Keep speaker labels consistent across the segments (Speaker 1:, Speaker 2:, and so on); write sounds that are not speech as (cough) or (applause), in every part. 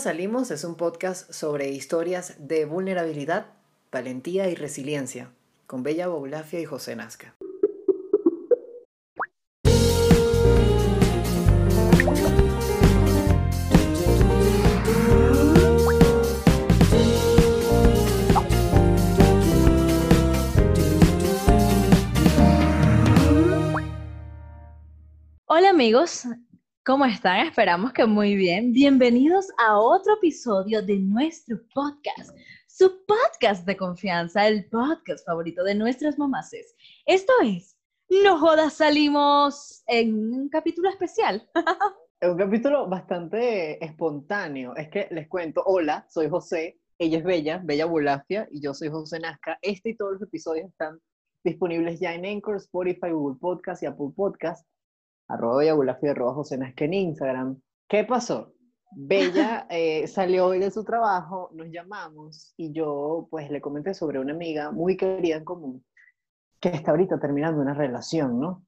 Speaker 1: salimos es un podcast sobre historias de vulnerabilidad, valentía y resiliencia, con Bella Boulafia y José Nazca.
Speaker 2: Hola amigos, ¿cómo están? Esperamos que muy bien. Bienvenidos a otro episodio de nuestro podcast, su podcast de confianza, el podcast favorito de nuestras mamases. Esto es, no jodas, salimos en un capítulo especial.
Speaker 1: Es un capítulo bastante espontáneo. Es que les cuento, hola, soy José, ella es Bella, Bella Bulafia, y yo soy José Nazca. Este y todos los episodios están disponibles ya en Anchor, Spotify, Google Podcast y Apple Podcast arroba Bella arroba José Nazca en Instagram. ¿Qué pasó? Bella (laughs) eh, salió hoy de su trabajo, nos llamamos y yo pues le comenté sobre una amiga muy querida en común que está ahorita terminando una relación, ¿no?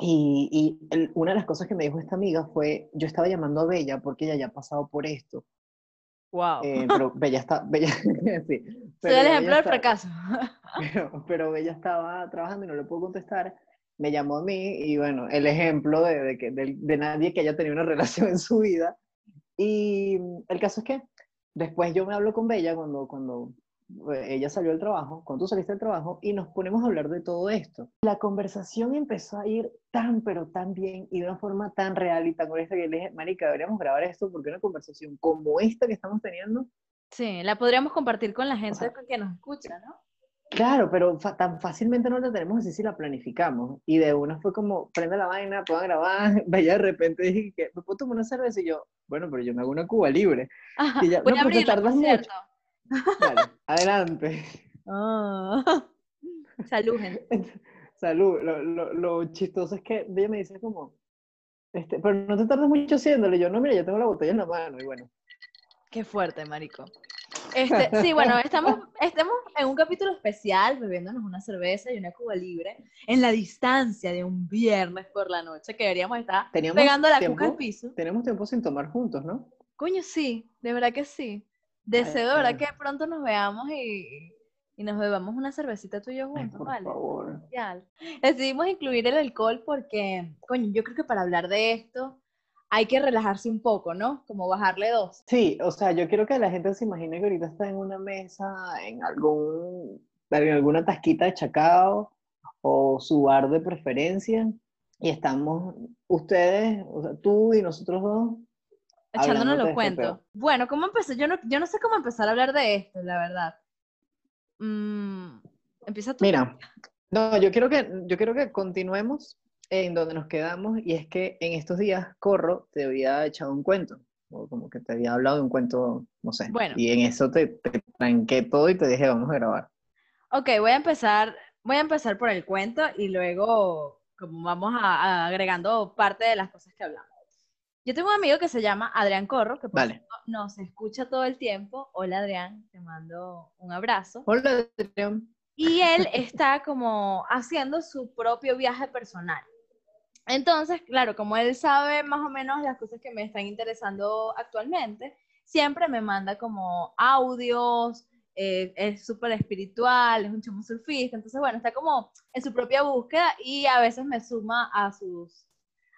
Speaker 1: Y, y una de las cosas que me dijo esta amiga fue, yo estaba llamando a Bella porque ella ya ha pasado por esto.
Speaker 2: Wow.
Speaker 1: Eh, pero (laughs) Bella está, Bella, (laughs) sí.
Speaker 2: Soy el ejemplo del fracaso.
Speaker 1: Pero, pero Bella estaba trabajando y no le puedo contestar me llamó a mí y bueno, el ejemplo de, de, que, de, nadie que haya tenido una (laughs) relación en su vida. Y el caso es que después yo me hablo con Bella cuando, cuando eh, ella salió del trabajo, cuando tú saliste del trabajo, y nos ponemos a hablar de todo esto. La conversación empezó a ir tan, pero tan bien y de una forma tan real y tan honesta que le dije, Marica, deberíamos grabar esto porque una conversación como esta que estamos teniendo.
Speaker 2: Sí, la podríamos compartir con la gente que nos escucha, ¿no?
Speaker 1: Claro, pero tan fácilmente no la tenemos así si la planificamos. Y de una fue como, prende la vaina, puedo grabar. (laughs) Vaya de repente dije que me puedo tomar una cerveza y yo, bueno, pero yo me hago una cuba libre.
Speaker 2: y ya, voy no, a abrirla, tardas mucho.
Speaker 1: Dale, (laughs) adelante. (laughs)
Speaker 2: Oh. Salud, gente.
Speaker 1: Salud. Lo, lo, lo, chistoso es que ella me dice como, este, pero no te tardas mucho haciéndole. Yo, no, mira, yo tengo la botella en la mano y bueno.
Speaker 2: Qué fuerte, marico. Este, sí, (laughs) bueno, estamos, estamos en un capítulo especial bebiéndonos una cerveza y una cuba libre en la distancia de un viernes por la noche que deberíamos estar pegando la cuca al piso.
Speaker 1: Tenemos tiempo sin tomar juntos, ¿no?
Speaker 2: Coño, sí, de verdad que sí. Deseo de verdad que pronto nos veamos y, y nos bebamos una cervecita tú y yo juntos,
Speaker 1: por
Speaker 2: ¿vale?
Speaker 1: Favor.
Speaker 2: Decidimos incluir el alcohol porque, coño, yo creo que para hablar de esto hay que relajarse un poco, ¿no? Como bajarle dos.
Speaker 1: Sí, o sea, yo quiero que la gente se imagine que ahorita está en una mesa, en, algún, en alguna tasquita de chacao o su bar de preferencia, y estamos ustedes, o sea, tú y nosotros dos.
Speaker 2: Echándonos los
Speaker 1: este
Speaker 2: cuentos. Bueno, ¿cómo empecé? Yo no, yo no sé cómo empezar a hablar de esto, la verdad. Mm, empieza tú.
Speaker 1: Mira, no, yo quiero que, yo quiero que continuemos en donde nos quedamos y es que en estos días Corro te había echado un cuento, o como que te había hablado de un cuento, no sé.
Speaker 2: Bueno.
Speaker 1: Y en eso te, te tranqué todo y te dije, vamos a grabar.
Speaker 2: Ok, voy a empezar, voy a empezar por el cuento y luego como vamos a, agregando parte de las cosas que hablamos. Yo tengo un amigo que se llama Adrián Corro, que
Speaker 1: vale.
Speaker 2: nos escucha todo el tiempo. Hola Adrián, te mando un abrazo.
Speaker 1: Hola Adrián.
Speaker 2: Y él está como haciendo su propio viaje personal. Entonces, claro, como él sabe más o menos las cosas que me están interesando actualmente, siempre me manda como audios, eh, es súper espiritual, es un chamo surfista, entonces bueno, está como en su propia búsqueda y a veces me suma a sus,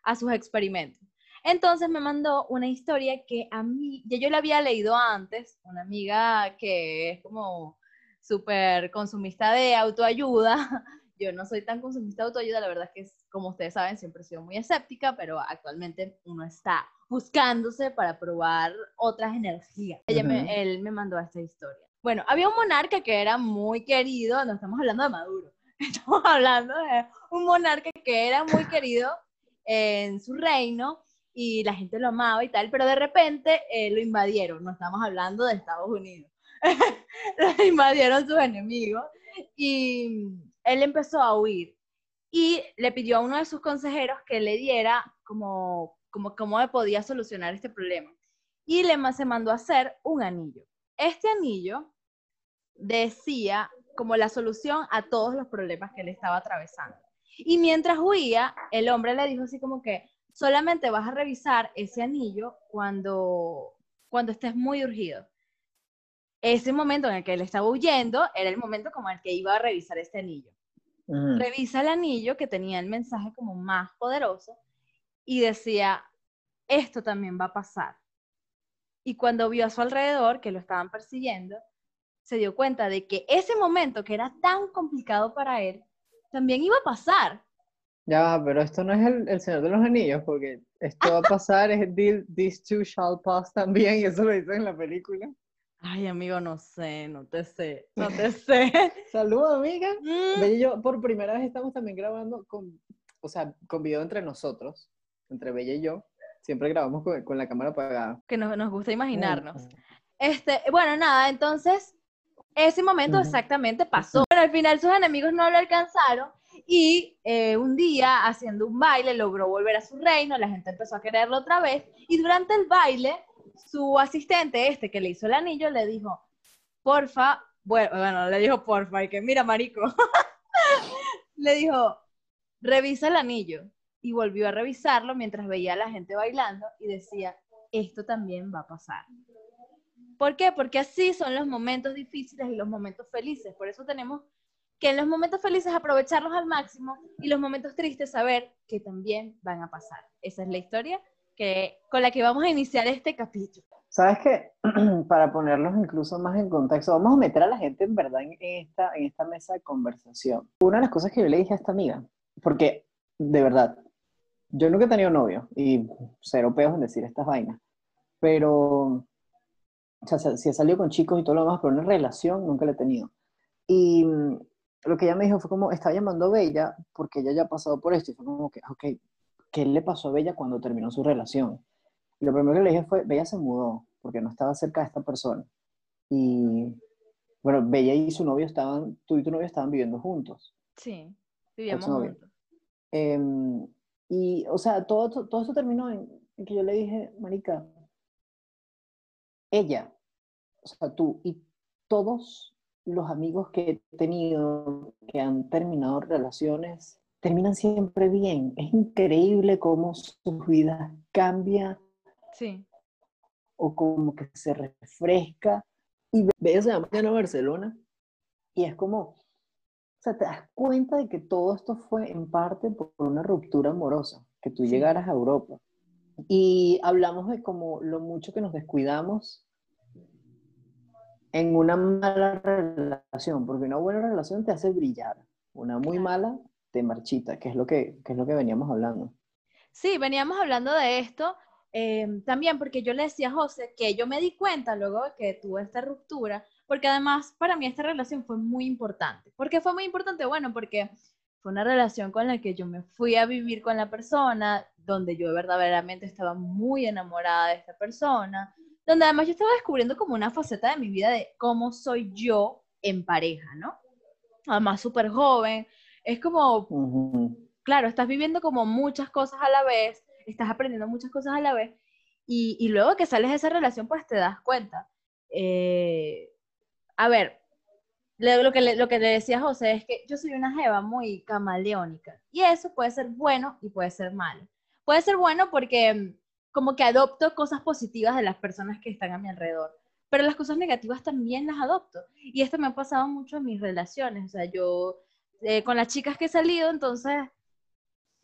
Speaker 2: a sus experimentos. Entonces me mandó una historia que a mí, ya yo la había leído antes, una amiga que es como súper consumista de autoayuda, (laughs) yo no soy tan consumista de autoayuda, la verdad es que, como ustedes saben, siempre he sido muy escéptica, pero actualmente uno está buscándose para probar otras energías. Ella él me mandó esta historia. Bueno, había un monarca que era muy querido, no estamos hablando de Maduro, (laughs) estamos hablando de un monarca que era muy querido en su reino y la gente lo amaba y tal, pero de repente eh, lo invadieron, no estamos hablando de Estados Unidos, (laughs) lo invadieron sus enemigos y él empezó a huir y le pidió a uno de sus consejeros que le diera como, como podía solucionar este problema. Y le se mandó a hacer un anillo. Este anillo decía como la solución a todos los problemas que él estaba atravesando. Y mientras huía, el hombre le dijo así como que solamente vas a revisar ese anillo cuando cuando estés muy urgido. Ese momento en el que él estaba huyendo era el momento como el que iba a revisar este anillo. Revisa el anillo que tenía el mensaje como más poderoso y decía, esto también va a pasar. Y cuando vio a su alrededor que lo estaban persiguiendo, se dio cuenta de que ese momento que era tan complicado para él, también iba a pasar.
Speaker 1: Ya pero esto no es el, Señor de los Anillos, porque esto va a pasar, es These Two Shall Pass también, y eso lo dicen en la película.
Speaker 2: Ay, amigo, no sé, no te sé, no te (laughs) sé.
Speaker 1: Saludos, amiga. Mm. y yo por primera vez estamos también grabando con, o sea, con video entre nosotros, entre Bella y yo. Siempre grabamos con, la cámara apagada.
Speaker 2: Que nos, nos gusta imaginarnos. Este, bueno, nada, entonces, ese momento exactamente pasó. Pero al final sus enemigos no lo alcanzaron y eh, un día, haciendo un baile, logró volver a su reino, la gente empezó a quererlo otra vez y durante el baile su asistente, este que le hizo el anillo, le dijo, porfa, bueno, le dijo porfa, y que mira, marico, (laughs) le dijo, revisa el anillo. Y volvió a revisarlo mientras veía a la gente bailando y decía, esto también va a pasar. ¿Por qué? Porque así son los momentos difíciles y los momentos felices. Por eso tenemos que en los momentos felices aprovecharlos al máximo y los momentos tristes saber que también van a pasar. Esa es la historia que, con la que vamos a iniciar este capítulo.
Speaker 1: Sabes que (clears throat) para ponerlos incluso más en contexto, vamos a meter a la gente en verdad en esta, en esta mesa de conversación. Una de las cosas que yo le dije a esta amiga, porque de verdad, yo nunca he tenido novio y cero peos en decir estas vainas, pero, o sea, si he salido con chicos y todo lo demás, pero una relación nunca la he tenido. Y mm, lo que ella me dijo fue como, estaba llamando a Bella porque ella ya ha pasado por esto y fue como que, ok, qué le pasó a Bella cuando terminó su relación. Y lo primero que le dije fue, Bella se mudó porque no estaba cerca de esta persona. Y bueno, Bella y su novio estaban, tú y tu novio estaban viviendo juntos.
Speaker 2: Sí, vivíamos juntos.
Speaker 1: Em, y, o sea, todo, todo, eso terminó en, en, que yo le dije, Marica, ella, o sea, tú y todos los amigos que he tenido que han terminado relaciones terminan siempre bien. Es increíble cómo su vida cambia.
Speaker 2: Sí.
Speaker 1: O como que se refresca. Y ves a mañana a Barcelona y es como, o sea, te das cuenta de que todo esto fue en parte por una ruptura amorosa, que tú llegaras a Europa. Y hablamos de como lo mucho que nos descuidamos en una mala relación, porque una buena relación te hace brillar, una muy mala te marchita, que es lo que, es lo que veníamos hablando.
Speaker 2: Sí, veníamos hablando de esto eh, también porque yo le decía a José que yo me di cuenta luego que tuve esta ruptura, porque además para mí esta relación fue muy importante. ¿Por qué fue muy importante? Bueno, porque fue una relación con la que yo me fui a vivir con la persona, donde yo verdaderamente estaba muy enamorada de esta persona, donde además yo estaba descubriendo como una faceta de mi vida de cómo soy yo en pareja, ¿no? Además súper joven, es como, claro, estás viviendo como muchas cosas a la vez, estás aprendiendo muchas cosas a la vez, y, y luego que sales de esa relación, pues te das cuenta. Eh, a ver, lo que, le, lo que le decía José es que yo soy una jeva muy camaleónica, y eso puede ser bueno y puede ser malo. Puede ser bueno porque como que adopto cosas positivas de las personas que están a mi alrededor, pero las cosas negativas también las adopto. Y esto me ha pasado mucho en mis relaciones, o sea, yo eh, con las chicas que he salido, entonces,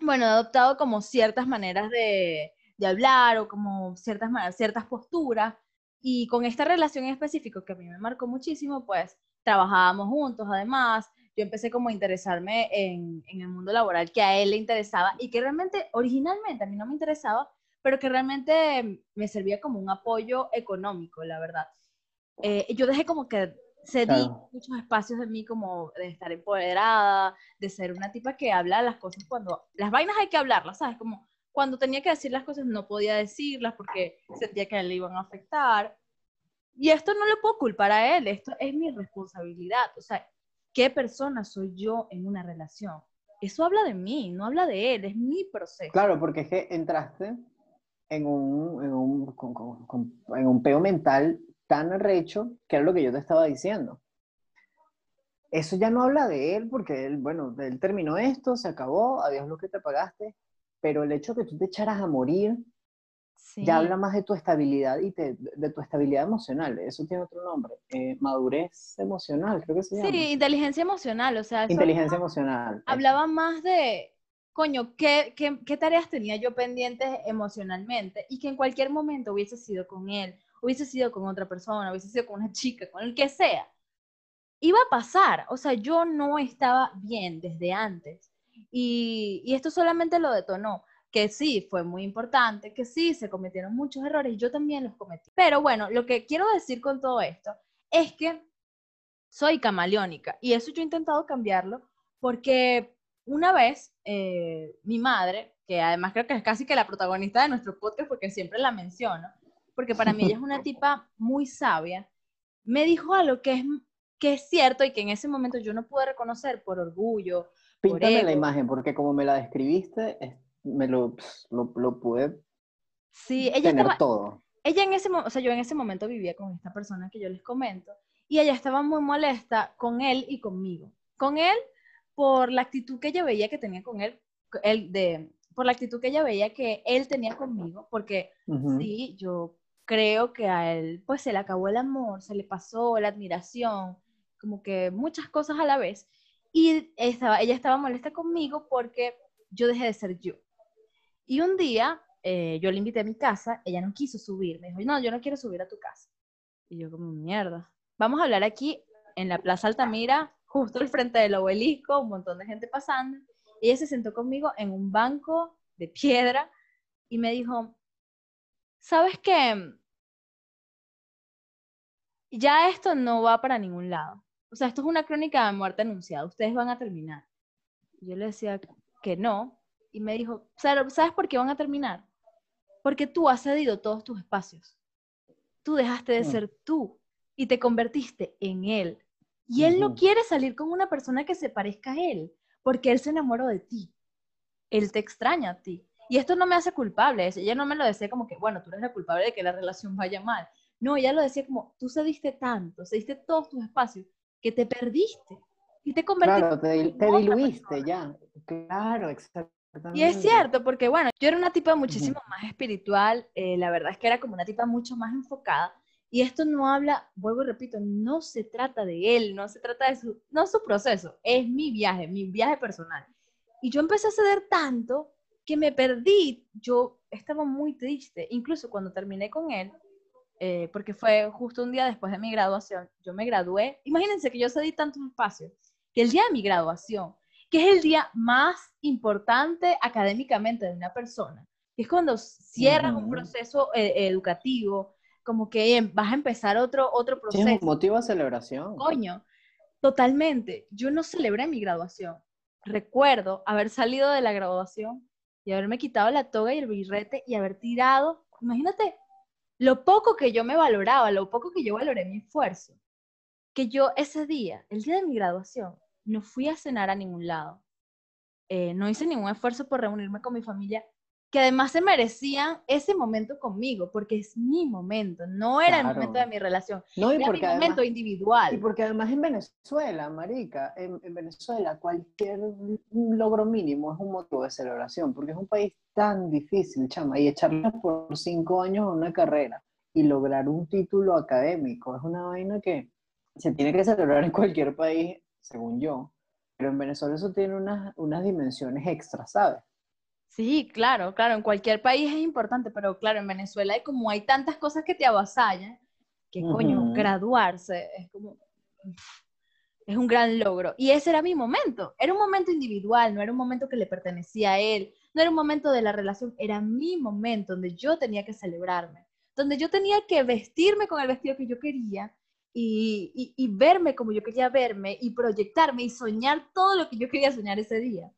Speaker 2: bueno, he adoptado como ciertas maneras de, de hablar o como ciertas, ciertas posturas. Y con esta relación en específico que a mí me marcó muchísimo, pues trabajábamos juntos además. Yo empecé como a interesarme en, en, el mundo laboral que a él le interesaba y que realmente originalmente a mí no me interesaba, pero que realmente me servía como un apoyo económico, la verdad. Eh, yo dejé como que cedí muchos espacios de mí como de estar empoderada, de ser una tipa que habla las cosas cuando las vainas hay que hablarlas, ¿sabes? Como cuando tenía que decir las cosas no podía decirlas porque sentía que le iban a afectar. Y esto no lo puedo culpar a él, esto es mi responsabilidad. O sea, ¿qué persona soy yo en una relación? Eso habla de mí, no habla de él, es mi proceso.
Speaker 1: Claro, porque es que entraste en un, en un, en un peo mental tan arrecho, que era lo que yo te estaba diciendo. Eso ya no habla de él, porque él, bueno, él terminó esto, se acabó, adiós lo que te pagaste, pero el hecho de que tú te echaras a morir Ya habla más de tu estabilidad y de tu estabilidad emocional. Eso tiene otro nombre. Eh, madurez emocional, creo que se llama.
Speaker 2: Sí, inteligencia emocional. O sea,
Speaker 1: inteligencia emocional.
Speaker 2: Hablaba más de, coño, ¿qué, ¿qué, qué, tareas tenía yo pendientes emocionalmente? Y que en cualquier momento hubiese sido con él, hubiese sido con otra persona, hubiese sido con una chica, con el que sea. Iba a pasar. O sea, yo no estaba bien desde antes. Y, esto solamente lo detonó que sí fue muy importante, que sí se cometieron muchos errores y yo también los cometí. Pero bueno, lo que quiero decir con todo esto es que soy camaleónica y eso yo he intentado cambiarlo porque una vez eh, mi madre, que además creo que es casi que la protagonista de nuestro podcast porque siempre la menciono, porque para mí ella es una (laughs) tipa muy sabia, me dijo algo que es, que es cierto y que en ese momento yo no pude reconocer por orgullo.
Speaker 1: Píntame la imagen, porque como me la describiste, me lo, lo, lo pude
Speaker 2: sí, ella
Speaker 1: tener todo.
Speaker 2: Ella en ese o sea, yo en ese momento vivía con esta persona que yo les comento y ella estaba muy molesta con él y conmigo. Con él por la actitud que ella veía que tenía con él, él de, por la actitud que ella veía que él tenía conmigo, porque sí, yo creo que a él pues se le acabó el amor, se le pasó la admiración, como que muchas cosas a la vez. Y estaba, ella estaba molesta conmigo porque yo dejé de ser yo. Y un día eh, yo le invité a mi casa, ella no quiso subir, me dijo, no, yo no quiero subir a tu casa. Y yo como, mierda. Vamos a hablar aquí en la Plaza Altamira, justo al frente del obelisco, un montón de gente pasando. Ella se sentó conmigo en un banco de piedra y me dijo, ¿sabes qué? Ya esto no va para ningún lado. O sea, esto es una crónica de muerte anunciada. Ustedes van a terminar. Yo le decía que no, y me dijo, ¿sabes por qué van a terminar? Porque tú has cedido todos tus espacios. Tú dejaste de mm. ser tú y te convertiste en él. Y él no quiere salir con una persona que se parezca a él, porque él se enamoró de ti. Él te extraña a ti. Y esto no me hace culpable. Ella no me lo decía como que, bueno, tú eres la culpable de que la relación vaya mal. No, ella lo decía como, tú cediste tanto, cediste todos tus espacios, que te perdiste. Y te convertiste.
Speaker 1: Claro, te, te diluiste ya. Claro, exacto.
Speaker 2: Y es cierto, porque bueno, yo era una tipa muchísimo más espiritual, eh, la verdad es que era como una tipa mucho más enfocada, y esto no habla, vuelvo y repito, no se trata de él, no se trata de su, no su proceso, es mi viaje, mi viaje personal. Y yo empecé a ceder tanto que me perdí, yo estaba muy triste, incluso cuando terminé con él, eh, porque fue justo un día después de mi graduación, yo me gradué, imagínense que yo cedí tantos espacios, que el día de mi graduación, que es el día más importante académicamente de una persona. Es cuando cierras un proceso eh, educativo, como que em, vas a empezar otro, otro proceso.
Speaker 1: Sí, es un motivo de celebración.
Speaker 2: Coño, totalmente. Yo no celebré mi graduación. Recuerdo haber salido de la graduación y haberme quitado la toga y el birrete y haber tirado, imagínate lo poco que yo me valoraba, lo poco que yo valoré mi esfuerzo, que yo ese día, el día de mi graduación, no fui a cenar a ningún lado. Eh, no hice ningún esfuerzo por reunirme con mi familia, que además se merecían ese momento conmigo, porque es mi momento, no era el momento de mi relación, no, y era mi momento individual.
Speaker 1: Y porque además en Venezuela, marica, en, Venezuela cualquier logro mínimo es un motivo de celebración, porque es un país tan difícil, chama, y echarle por cinco años a una carrera y lograr un título académico es una vaina que se tiene que celebrar en cualquier país según yo, pero en Venezuela eso tiene unas, unas dimensiones extras, ¿sabes?
Speaker 2: Sí, claro, claro, en cualquier país es importante, pero claro, en Venezuela hay como hay tantas cosas que te avasallan, que coño, graduarse es como, es un gran logro. Y ese era mi momento, era un momento individual, no era un momento que le pertenecía a él, no era un momento de la relación, era mi momento donde yo tenía que celebrarme, donde yo tenía que vestirme con el vestido que yo quería, y, verme como yo quería verme y proyectarme y soñar todo lo que yo quería soñar ese día.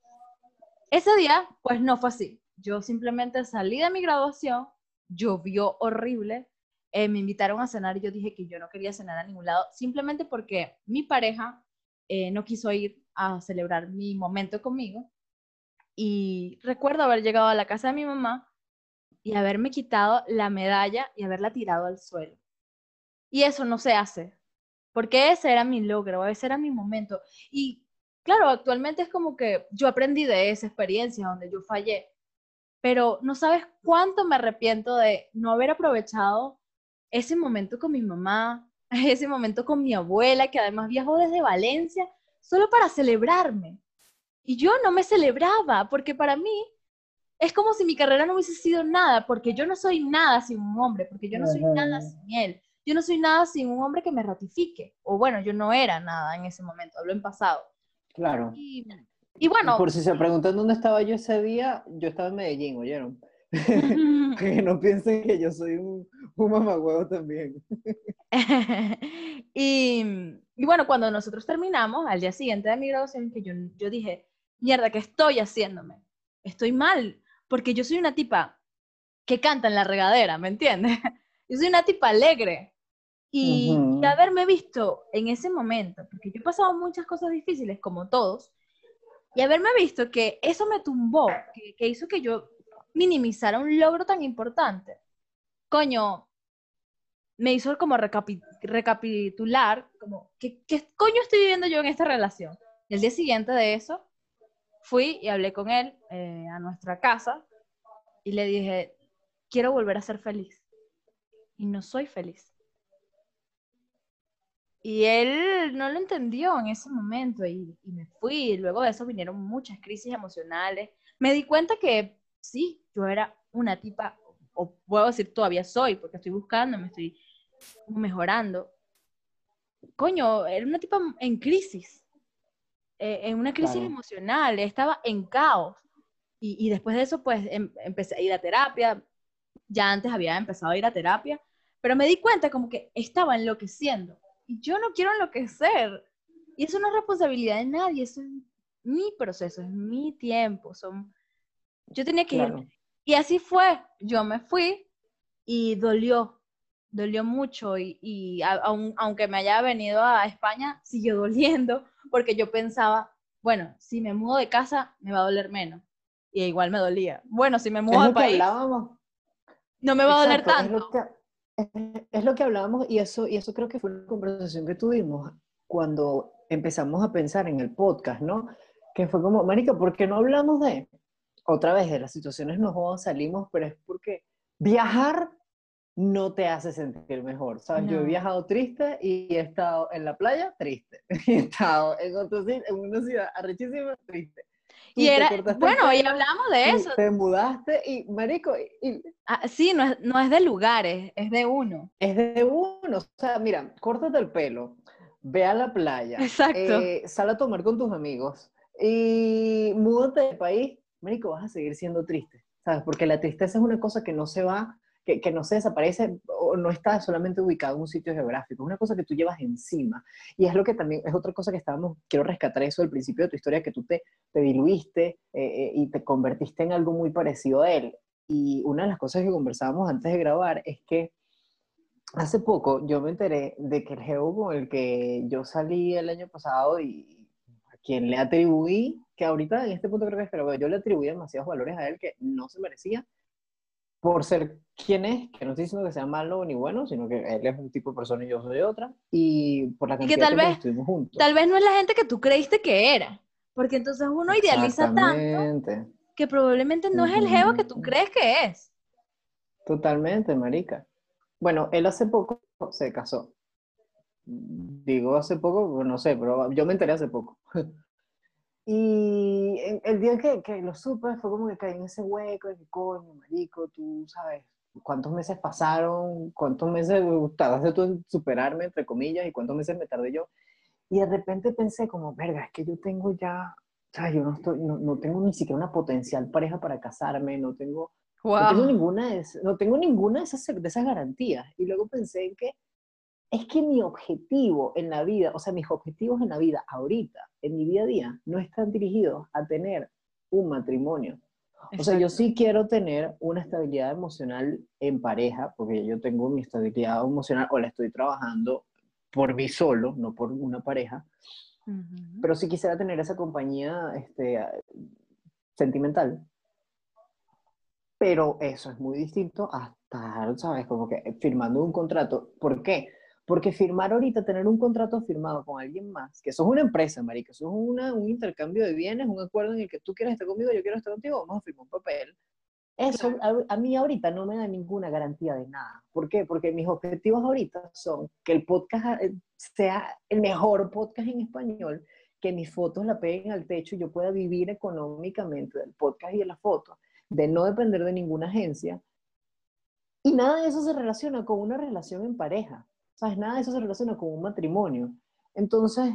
Speaker 2: Ese día, pues no fue así. Yo simplemente salí de mi graduación, llovió horrible, eh, me invitaron a cenar y yo dije que yo no quería cenar a ningún lado, simplemente porque mi pareja eh, no quiso ir a celebrar mi momento conmigo. Y recuerdo haber llegado a la casa de mi mamá y haberme quitado la medalla y haberla tirado al suelo. Y eso no se hace, porque ese era mi logro, ese era mi momento. Y claro, actualmente es como que yo aprendí de esa experiencia donde yo fallé. pero no sabes cuánto me arrepiento de no haber aprovechado ese momento con mi mamá, (laughs) ese momento con mi abuela, que además viajó desde Valencia solo para celebrarme. Y yo no me celebraba, porque para mí es como si mi carrera no hubiese sido nada, porque yo no soy nada sin un hombre, porque yo no soy nada sin él. Yo no soy nada sin un hombre que me ratifique. O bueno, yo no era nada en ese momento, hablo en pasado.
Speaker 1: Claro.
Speaker 2: Y, y bueno.
Speaker 1: Por si se preguntan dónde estaba yo ese día, yo estaba en Medellín, ¿oyeron? (laughs) que no piensen que yo soy un, un mamagüevo también. (laughs)
Speaker 2: y, y, bueno, cuando nosotros terminamos, al día siguiente de mi graduación, que yo, yo dije, mierda, ¿qué estoy haciéndome? Estoy mal, porque yo soy una tipa que canta en la regadera, ¿me entiendes? (laughs) Yo soy una tipa alegre. Y, y, haberme visto en ese momento, porque yo he pasado muchas cosas difíciles, como todos, y haberme visto que eso me tumbó, que, que hizo que yo minimizara un logro tan importante, coño, me hizo como recapitular, como, ¿qué, ¿qué, coño estoy viviendo yo en esta relación? Y el día siguiente de eso, fui y hablé con él eh, a nuestra casa y le dije, quiero volver a ser feliz. Y no soy feliz. Y él no lo entendió en ese momento y, y me fui. Y luego de eso vinieron muchas crisis emocionales. Me di cuenta que sí, yo era una tipa, o puedo decir todavía soy, porque estoy buscando, me estoy mejorando. Coño, era una tipa en crisis, eh, en una crisis emocional, estaba en caos. Y, y después de eso, pues em, empecé a ir a terapia. Ya antes había empezado a ir a terapia, pero me di cuenta como que estaba enloqueciendo. Y yo no quiero enloquecer. Y eso no es responsabilidad de nadie, eso es mi proceso, es mi tiempo, son yo tenía que ir. Y así fue. Yo me fui y dolió, dolió mucho. Y, aunque me haya venido a España, siguió doliendo porque yo pensaba, bueno, si me mudo de casa, me va a doler menos. Y igual me dolía. Bueno, si me mudo de país, no me va a doler tanto.
Speaker 1: Es lo, que, es lo que hablábamos y eso, y eso creo que fue una conversación que tuvimos cuando empezamos a pensar en el podcast, ¿no? Que fue como, Marica, ¿por qué no hablamos de otra vez de las situaciones nos salimos, pero es porque viajar no te hace sentir mejor, ¿sabes? Yo he viajado triste y he estado en la playa triste, (laughs) he estado en, en una ciudad arrechísima triste.
Speaker 2: Y era, bueno, y hablamos de eso.
Speaker 1: Te mudaste y, marico, y,
Speaker 2: ah, sí, no es, no es de lugares, es de uno.
Speaker 1: Es de uno, o sea, mira, córtate el pelo, ve a la playa,
Speaker 2: Exacto.
Speaker 1: Eh, sal a tomar con tus amigos y múdate de país Marico, vas a seguir siendo triste, ¿sabes? Porque la tristeza es una cosa que no se va, que, no se desaparece o no está solamente ubicado en un sitio geográfico, es una cosa que tú llevas encima. Y es lo que también, es otra cosa que estábamos, quiero rescatar eso del principio de tu historia, que tú te, te diluiste eh, eh, y te convertiste en algo muy parecido a él. Y una de las cosas que conversábamos antes de grabar es que hace poco yo me enteré de que el geo con el que yo salí el año pasado y a quien le atribuí que ahorita en este punto creo que es, pero yo le atribuí demasiados valores a él que no se merecía por ser quien es, que no estoy diciendo que sea malo ni bueno, sino que él es un tipo de persona y yo soy otra, y por la cantidad
Speaker 2: que, tal vez,
Speaker 1: estuvimos juntos.
Speaker 2: Tal vez no es la gente que tú creíste que era, porque entonces uno idealiza tanto que probablemente no es el geo que tú crees que es.
Speaker 1: Totalmente, marica. Bueno, él hace poco se casó. Digo hace poco, no sé, pero yo me enteré hace poco. (laughs) Y el día que, que, lo supe fue como que caí en ese hueco de que coño, marico, tú sabes cuántos meses pasaron, cuántos meses tardaste tú en superarme, entre comillas, y cuántos meses me tardé yo. Y de repente pensé como, verga, es que yo tengo ya, o sea, yo no, estoy, no, no tengo ni siquiera una potencial pareja para casarme, no tengo, no tengo ninguna, de, no tengo ninguna de esas, de esas garantías. Y luego pensé en que es que mi objetivo en la vida, o sea, mis objetivos en la vida ahorita, en mi día a día, no están dirigidos a tener un matrimonio. O sea, yo sí quiero tener una estabilidad emocional en pareja, porque yo tengo mi estabilidad emocional o la estoy trabajando por mí solo, no por una pareja. Pero sí quisiera tener esa compañía este, sentimental. Pero eso es muy distinto a estar, ¿sabes? Como que firmando un contrato. ¿Por qué? Porque firmar ahorita, tener un contrato firmado con alguien más, que eso es una empresa, marica, eso es una, un intercambio de bienes, un acuerdo en el que tú quieres estar conmigo, yo quiero estar contigo, vamos a firmar un papel. Eso a, a, mí ahorita no me da ninguna garantía de nada. ¿Por qué? Porque mis objetivos ahorita son que el podcast eh, sea el mejor podcast en español, que mis fotos la peguen al techo y yo pueda vivir económicamente del podcast y de las fotos, de no depender de ninguna agencia. Y nada de eso se relaciona con una relación en pareja. ¿Sabes? Nada de eso se relaciona con un matrimonio. Entonces,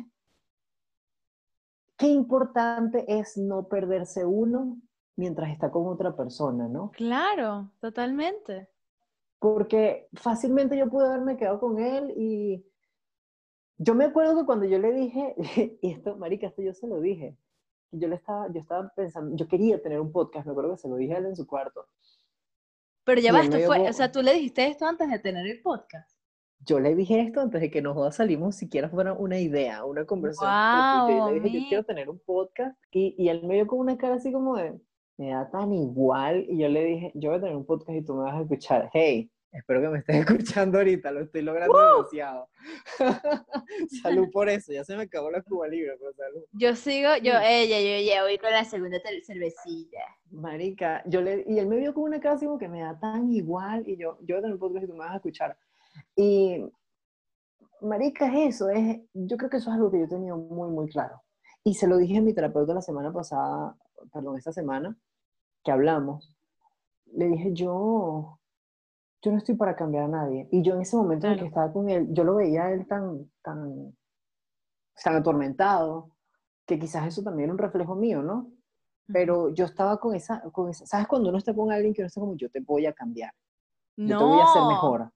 Speaker 1: qué importante es no perderse uno mientras está con otra persona, ¿no?
Speaker 2: Claro, totalmente.
Speaker 1: Porque fácilmente yo pude haberme quedado con él y yo me acuerdo que cuando yo le dije, (laughs) y esto, marica, esto yo se lo dije, yo le estaba, yo estaba pensando, yo quería tener un podcast, me acuerdo que se lo dije a él en su cuarto.
Speaker 2: Pero ya va, esto fue, o sea, tú le dijiste esto antes de tener el podcast.
Speaker 1: Yo le dije esto antes de que nos salimos, siquiera fuera una idea, una conversación.
Speaker 2: Wow,
Speaker 1: yo le dije, yo quiero tener un podcast, y, y él me dio con una cara así como de, me da tan igual. Y yo le dije, yo voy a tener un podcast y tú me vas a escuchar. Hey, espero que me estés (laughs) escuchando ahorita, lo estoy logrando demasiado. (laughs) salud por eso, ya se me acabó la Cuba Libre, pero salud.
Speaker 2: Yo sigo, yo, ella, yo ya voy con la segunda cervecita.
Speaker 1: Marica, yo le, y él me vio con una cara así como que me da tan igual, y yo, yo voy a tener un podcast y tú me vas a escuchar. Y, marica, eso es, yo creo que eso es algo que yo he tenido muy, muy claro. Y se lo dije a mi terapeuta la semana pasada, perdón, esta semana, que hablamos, le dije, yo, yo no estoy para cambiar a nadie. Y yo en ese momento en el que estaba con él, yo lo veía a él tan, tan, tan atormentado, que quizás eso también era un reflejo mío, ¿no? Pero yo estaba con esa, con esa, ¿sabes? Cuando uno está con alguien que no está como, yo te voy a cambiar. Yo
Speaker 2: no.
Speaker 1: te voy a hacer mejor.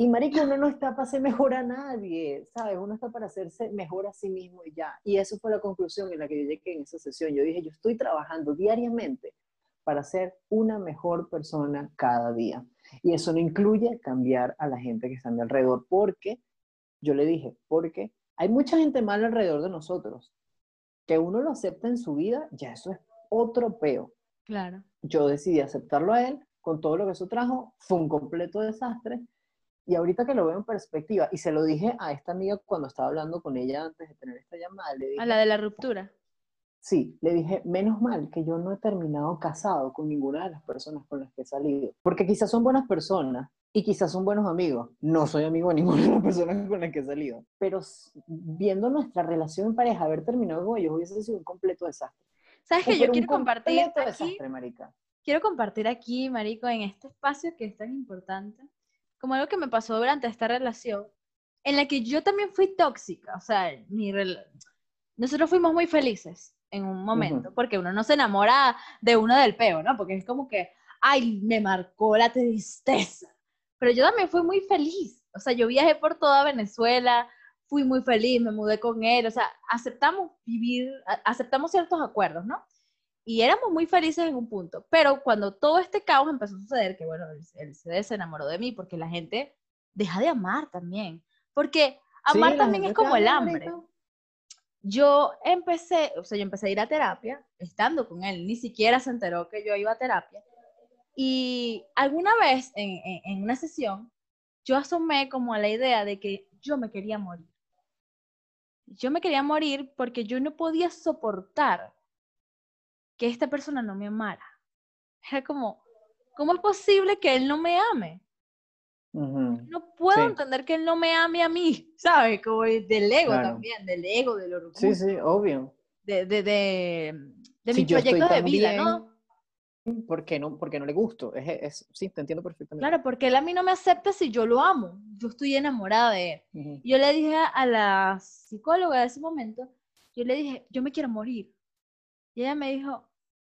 Speaker 1: Y marico, uno no está para hacer mejor a nadie, ¿sabes? Uno está para hacerse mejor a sí mismo y ya. Y eso fue la conclusión en la que yo llegué en esa sesión. Yo dije, yo estoy trabajando diariamente para ser una mejor persona cada día. Y eso no incluye cambiar a la gente que está a mi alrededor, porque, yo le dije, porque hay mucha gente mala alrededor de nosotros. Que uno lo acepta en su vida, ya eso es otro peo.
Speaker 2: Claro.
Speaker 1: Yo decidí aceptarlo a él, con todo lo que eso trajo, fue un completo desastre y ahorita que lo veo en perspectiva, y se lo dije a esta amiga cuando estaba hablando con ella antes de tener esta llamada, le dije,
Speaker 2: A la de la ruptura.
Speaker 1: sí, le dije, menos mal que yo no he terminado casado con ninguna de las personas con las que he salido, porque quizás son buenas personas y quizás son buenos amigos. No soy amigo de ninguna de las personas con las que he salido, pero viendo nuestra relación en pareja, haber terminado con ellos hubiese sido un completo desastre.
Speaker 2: ¿Sabes que yo quiero compartir aquí?
Speaker 1: desastre, marica.
Speaker 2: quiero compartir aquí, Marico, en este espacio que es tan importante, como algo que me pasó durante esta relación, en la que yo también fui tóxica. O sea, mi nosotros fuimos muy felices en un momento, porque uno no se enamora de uno del peo, ¿no? Porque es como que, ay, me marcó la tristeza. Pero yo también fui muy feliz. O sea, yo viajé por toda Venezuela, fui muy feliz, me mudé con él, o sea, aceptamos vivir, aceptamos ciertos acuerdos, ¿no? Y éramos muy felices en un punto, pero cuando todo este caos empezó a suceder, que bueno, él, él se desenamoró de mí porque la gente deja de amar también, porque amar
Speaker 1: Sí,
Speaker 2: también es como el hambre. Yo empecé, o sea, yo empecé a ir a terapia, estando con él, ni siquiera se enteró que yo iba a terapia, y alguna vez en, en- en una sesión, yo asomé como a la idea de que yo me quería morir. Yo me quería morir porque yo no podía soportar que esta persona no me amara. Era como, ¿cómo es posible que él no me ame?
Speaker 1: Ujú.
Speaker 2: No puedo
Speaker 1: Sí.
Speaker 2: entender que él no me ame a mí, (laughs) ¿sabes? Como del ego
Speaker 1: Claro.
Speaker 2: también, del ego, del orgullo,
Speaker 1: Sí, sí, obvio.
Speaker 2: de, de, de, de
Speaker 1: Si estoy
Speaker 2: proyectos de vida,
Speaker 1: bien,
Speaker 2: ¿no?
Speaker 1: ¿Por qué no, porque no le gusto? Es, es- sí, te entiendo perfectamente.
Speaker 2: Claro, porque él a mí no me acepta si yo lo amo. Yo estoy enamorada de él.
Speaker 1: Ujú.
Speaker 2: Y yo le dije a la psicóloga de ese momento, yo le dije, yo me quiero morir. Y ella me dijo,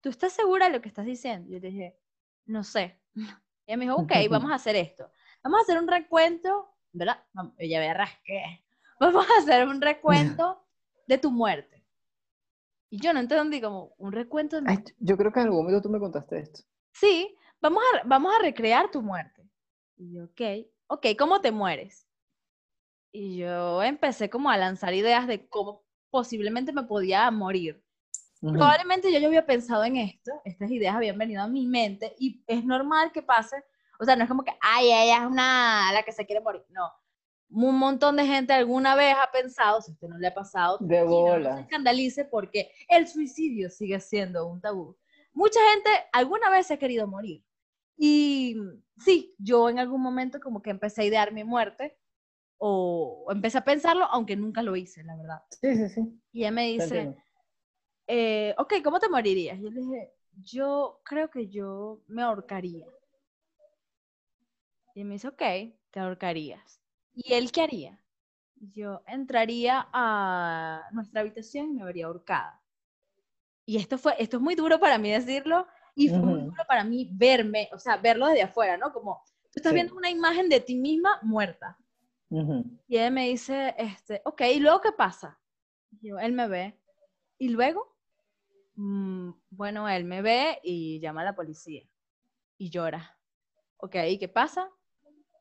Speaker 2: ¿tú estás segura de lo que estás diciendo? Yo le dije, no sé. Y (laughs) ella me dijo, ok, vamos a (laughs) hacer esto. Vamos a hacer un recuento, ¿verdad? Ella me rasqué. (laughs) Vamos a hacer un recuento de tu muerte. Y yo no entendí como un recuento. de-
Speaker 1: Ay, yo creo que en algún momento tú me contaste esto.
Speaker 2: Sí, vamos a, vamos a recrear tu muerte. Y yo, ok, ok, ¿cómo te mueres? Y yo empecé como a lanzar ideas de cómo posiblemente me podía morir. Probablemente yo ya había pensado en esto, estas ideas habían venido a mi mente y es normal que pase. O sea, no es como que, ay, ella es una la que se quiere morir. No. Un montón de gente alguna vez ha pensado, si a usted no le ha pasado,
Speaker 1: De
Speaker 2: tranquilo, no
Speaker 1: bola.
Speaker 2: se escandalice porque el suicidio sigue siendo un tabú. Mucha gente alguna vez se ha querido morir. Y sí, yo en algún momento como que empecé a idear mi muerte o empecé a pensarlo, aunque nunca lo hice, la verdad.
Speaker 1: Sí, sí, sí.
Speaker 2: Y ella me dice, eh, ok, ¿cómo te morirías? Yo le dije, yo creo que yo me ahorcaría. Y me dice, ok, te ahorcarías. ¿Y él qué haría? Yo entraría a nuestra habitación y me vería ahorcada. Y esto fue, esto es muy duro para mí decirlo, y fue muy duro para mí verme, o sea, verlo desde afuera, ¿no? Como tú estás viendo una imagen de ti misma muerta. Y él me dice, este, ok, ¿y luego qué pasa? yo, él me ve. ¿Y luego? Mm, bueno, él me ve y llama a la policía. Y llora. Ok, ¿y qué pasa?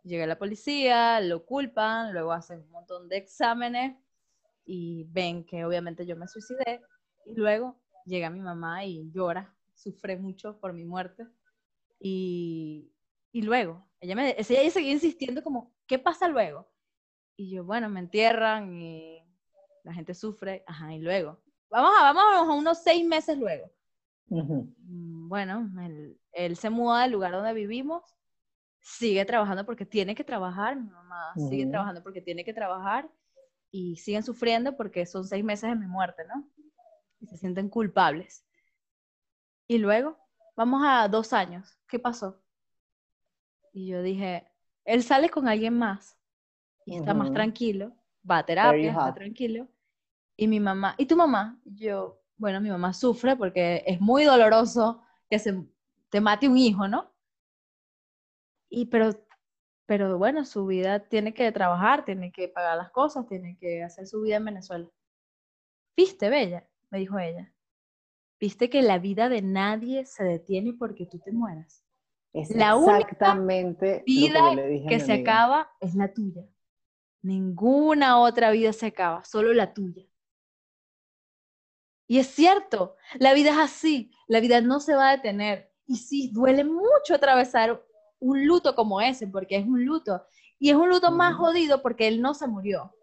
Speaker 2: Llega la policía, lo culpan, luego hacen un montón de exámenes y ven que obviamente yo me suicidé. Y luego llega mi mamá y llora sufre mucho por mi muerte. Y, y luego, ella, me, ella seguía insistiendo como, ¿qué pasa luego? Y yo, bueno, me entierran y la gente sufre, ajá, y luego. Vamos a, vamos a unos seis meses luego. Mm, bueno, él, él, se muda del lugar donde vivimos, sigue trabajando porque tiene que trabajar, mi mamá sigue trabajando porque tiene que trabajar y siguen sufriendo porque son seis meses de mi muerte, ¿no? Y se sienten culpables. Y luego, vamos a dos años, ¿qué pasó? Y yo dije, él sale con alguien más y está más tranquilo, va a terapia, está tranquilo. Y mi mamá, ¿y tu mamá? Yo, bueno, mi mamá sufre porque es muy doloroso que se te mate un hijo, ¿no? Y pero, pero bueno, su vida tiene que trabajar, tiene que pagar las cosas, tiene que hacer su vida en Venezuela. ¿Viste, Bella? Me dijo ella. ¿Viste que la vida de nadie se detiene porque tú te mueras?
Speaker 1: Es la exactamente
Speaker 2: vida que, se acaba es la tuya. Ninguna otra vida se acaba, solo la tuya. Y es cierto, la vida es así, la vida no se va a detener. Y sí, duele mucho atravesar un luto como ese, porque es un luto. Y es un luto más jodido porque él no se murió,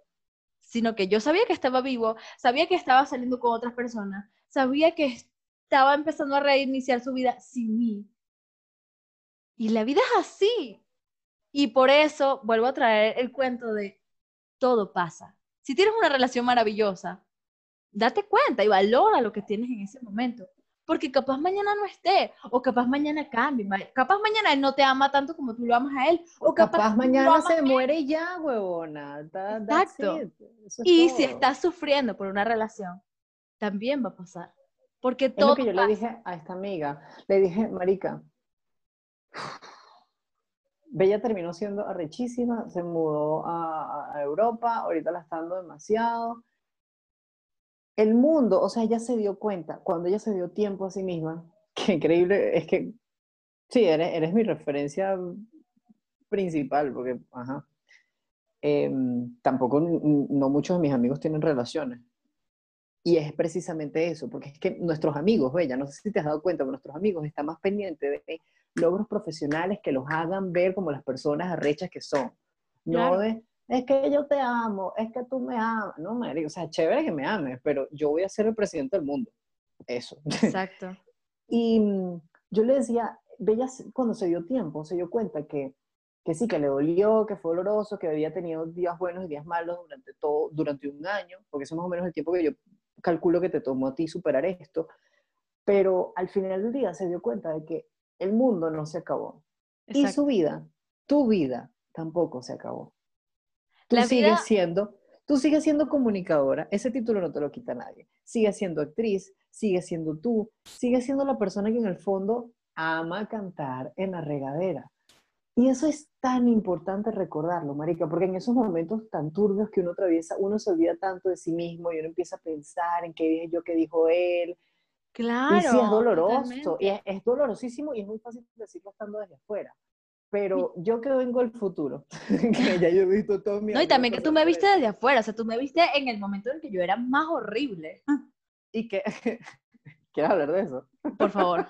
Speaker 2: sino que yo sabía que estaba vivo, sabía que estaba saliendo con otras personas, sabía que estaba empezando a reiniciar su vida sin mí. Y la vida es así. Y por eso vuelvo a traer el cuento de todo pasa. Si tienes una relación maravillosa, date cuenta y valora lo que tienes en ese momento. Porque capaz mañana no esté, o capaz mañana cambie, capaz mañana él no te ama tanto como tú lo amas a él, o capaz,
Speaker 1: mañana se muere ya, huevona. Exacto.
Speaker 2: y si estás sufriendo por una relación, también va a pasar. Porque todo.
Speaker 1: Es lo que yo le dije a esta amiga. Le dije, Marica, Bella terminó siendo arrechísima, se mudó a, Europa, ahorita la está dando demasiado. El mundo, o sea, ella se dio cuenta, cuando ella se dio tiempo a sí misma, (laughs) que increíble, es que, sí, eres, eres mi referencia principal, porque, ajá, em, tampoco, no muchos de mis amigos tienen relaciones, y es precisamente eso, porque es que nuestros amigos, Bella, no sé si te has dado cuenta, que nuestros amigos están más pendientes de logros profesionales que los hagan ver como las personas arrechas que son. No de, es que yo te amo, es que tú me amas. No, Mary, o sea, chévere que me ames, pero yo voy a ser el presidente del mundo. Eso.
Speaker 2: Exacto. (laughs)
Speaker 1: y mm, yo le decía, Bella cuando se dio tiempo, se dio cuenta que, que sí, que le dolió, que fue doloroso, que había tenido días buenos y días malos durante todo, durante un año, porque eso es más o menos el tiempo que yo calculo que te tomó a ti superar esto, pero al final del día se dio cuenta de que el mundo no se acabó. Y su vida, tu vida, tampoco se acabó. Tú sigues siendo, tú sigues siendo comunicadora, ese título no te lo quita nadie. Sigues siendo actriz, sigues siendo tú, sigues siendo la persona que en el fondo ama cantar en la regadera. Y eso es tan importante recordarlo, Marica, porque en esos momentos tan turbios que uno atraviesa, uno se olvida tanto de sí mismo y uno empieza a pensar en qué dije yo, qué dijo él.
Speaker 2: Claro.
Speaker 1: Y sí, es doloroso, y es, dolorosísimo y es muy fácil decirlo estando desde afuera. Pero yo que vengo del futuro, (laughs) que ya yo he visto todo mi...
Speaker 2: No, y también que tú me viste desde afuera, o sea, tú me viste en el momento en que yo era más horrible.
Speaker 1: Y que... (laughs) ¿Quieres hablar de eso?
Speaker 2: Por favor.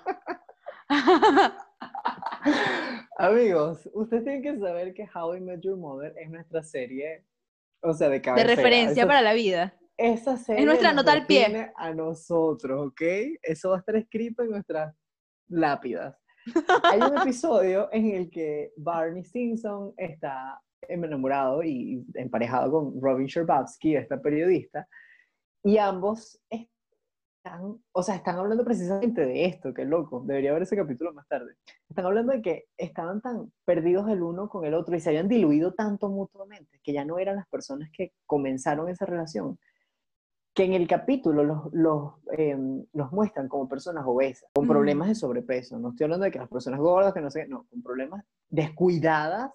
Speaker 2: (laughs)
Speaker 1: Amigos, ustedes tienen que saber que How I Met Your Mother es nuestra serie, o sea, de cabecera.
Speaker 2: De referencia para la vida.
Speaker 1: Esa serie es
Speaker 2: nuestra nota al pie.
Speaker 1: A nosotros, ¿ok? Eso va a estar escrito en nuestras lápidas. Hay un episodio en el que Barney Stinson está enamorado y emparejado con Robin Scherbatsky, esta periodista, y ambos están, o sea, están hablando precisamente de esto, qué loco, debería ver ese capítulo más tarde. Están hablando de que estaban tan perdidos el uno con el otro y se habían diluido tanto mutuamente que ya no eran las personas que comenzaron esa relación, que en el capítulo los, los, em, los muestran como personas obesas, con problemas de sobrepeso. No estoy hablando de que las personas gordas, que no sé, no, con problemas descuidadas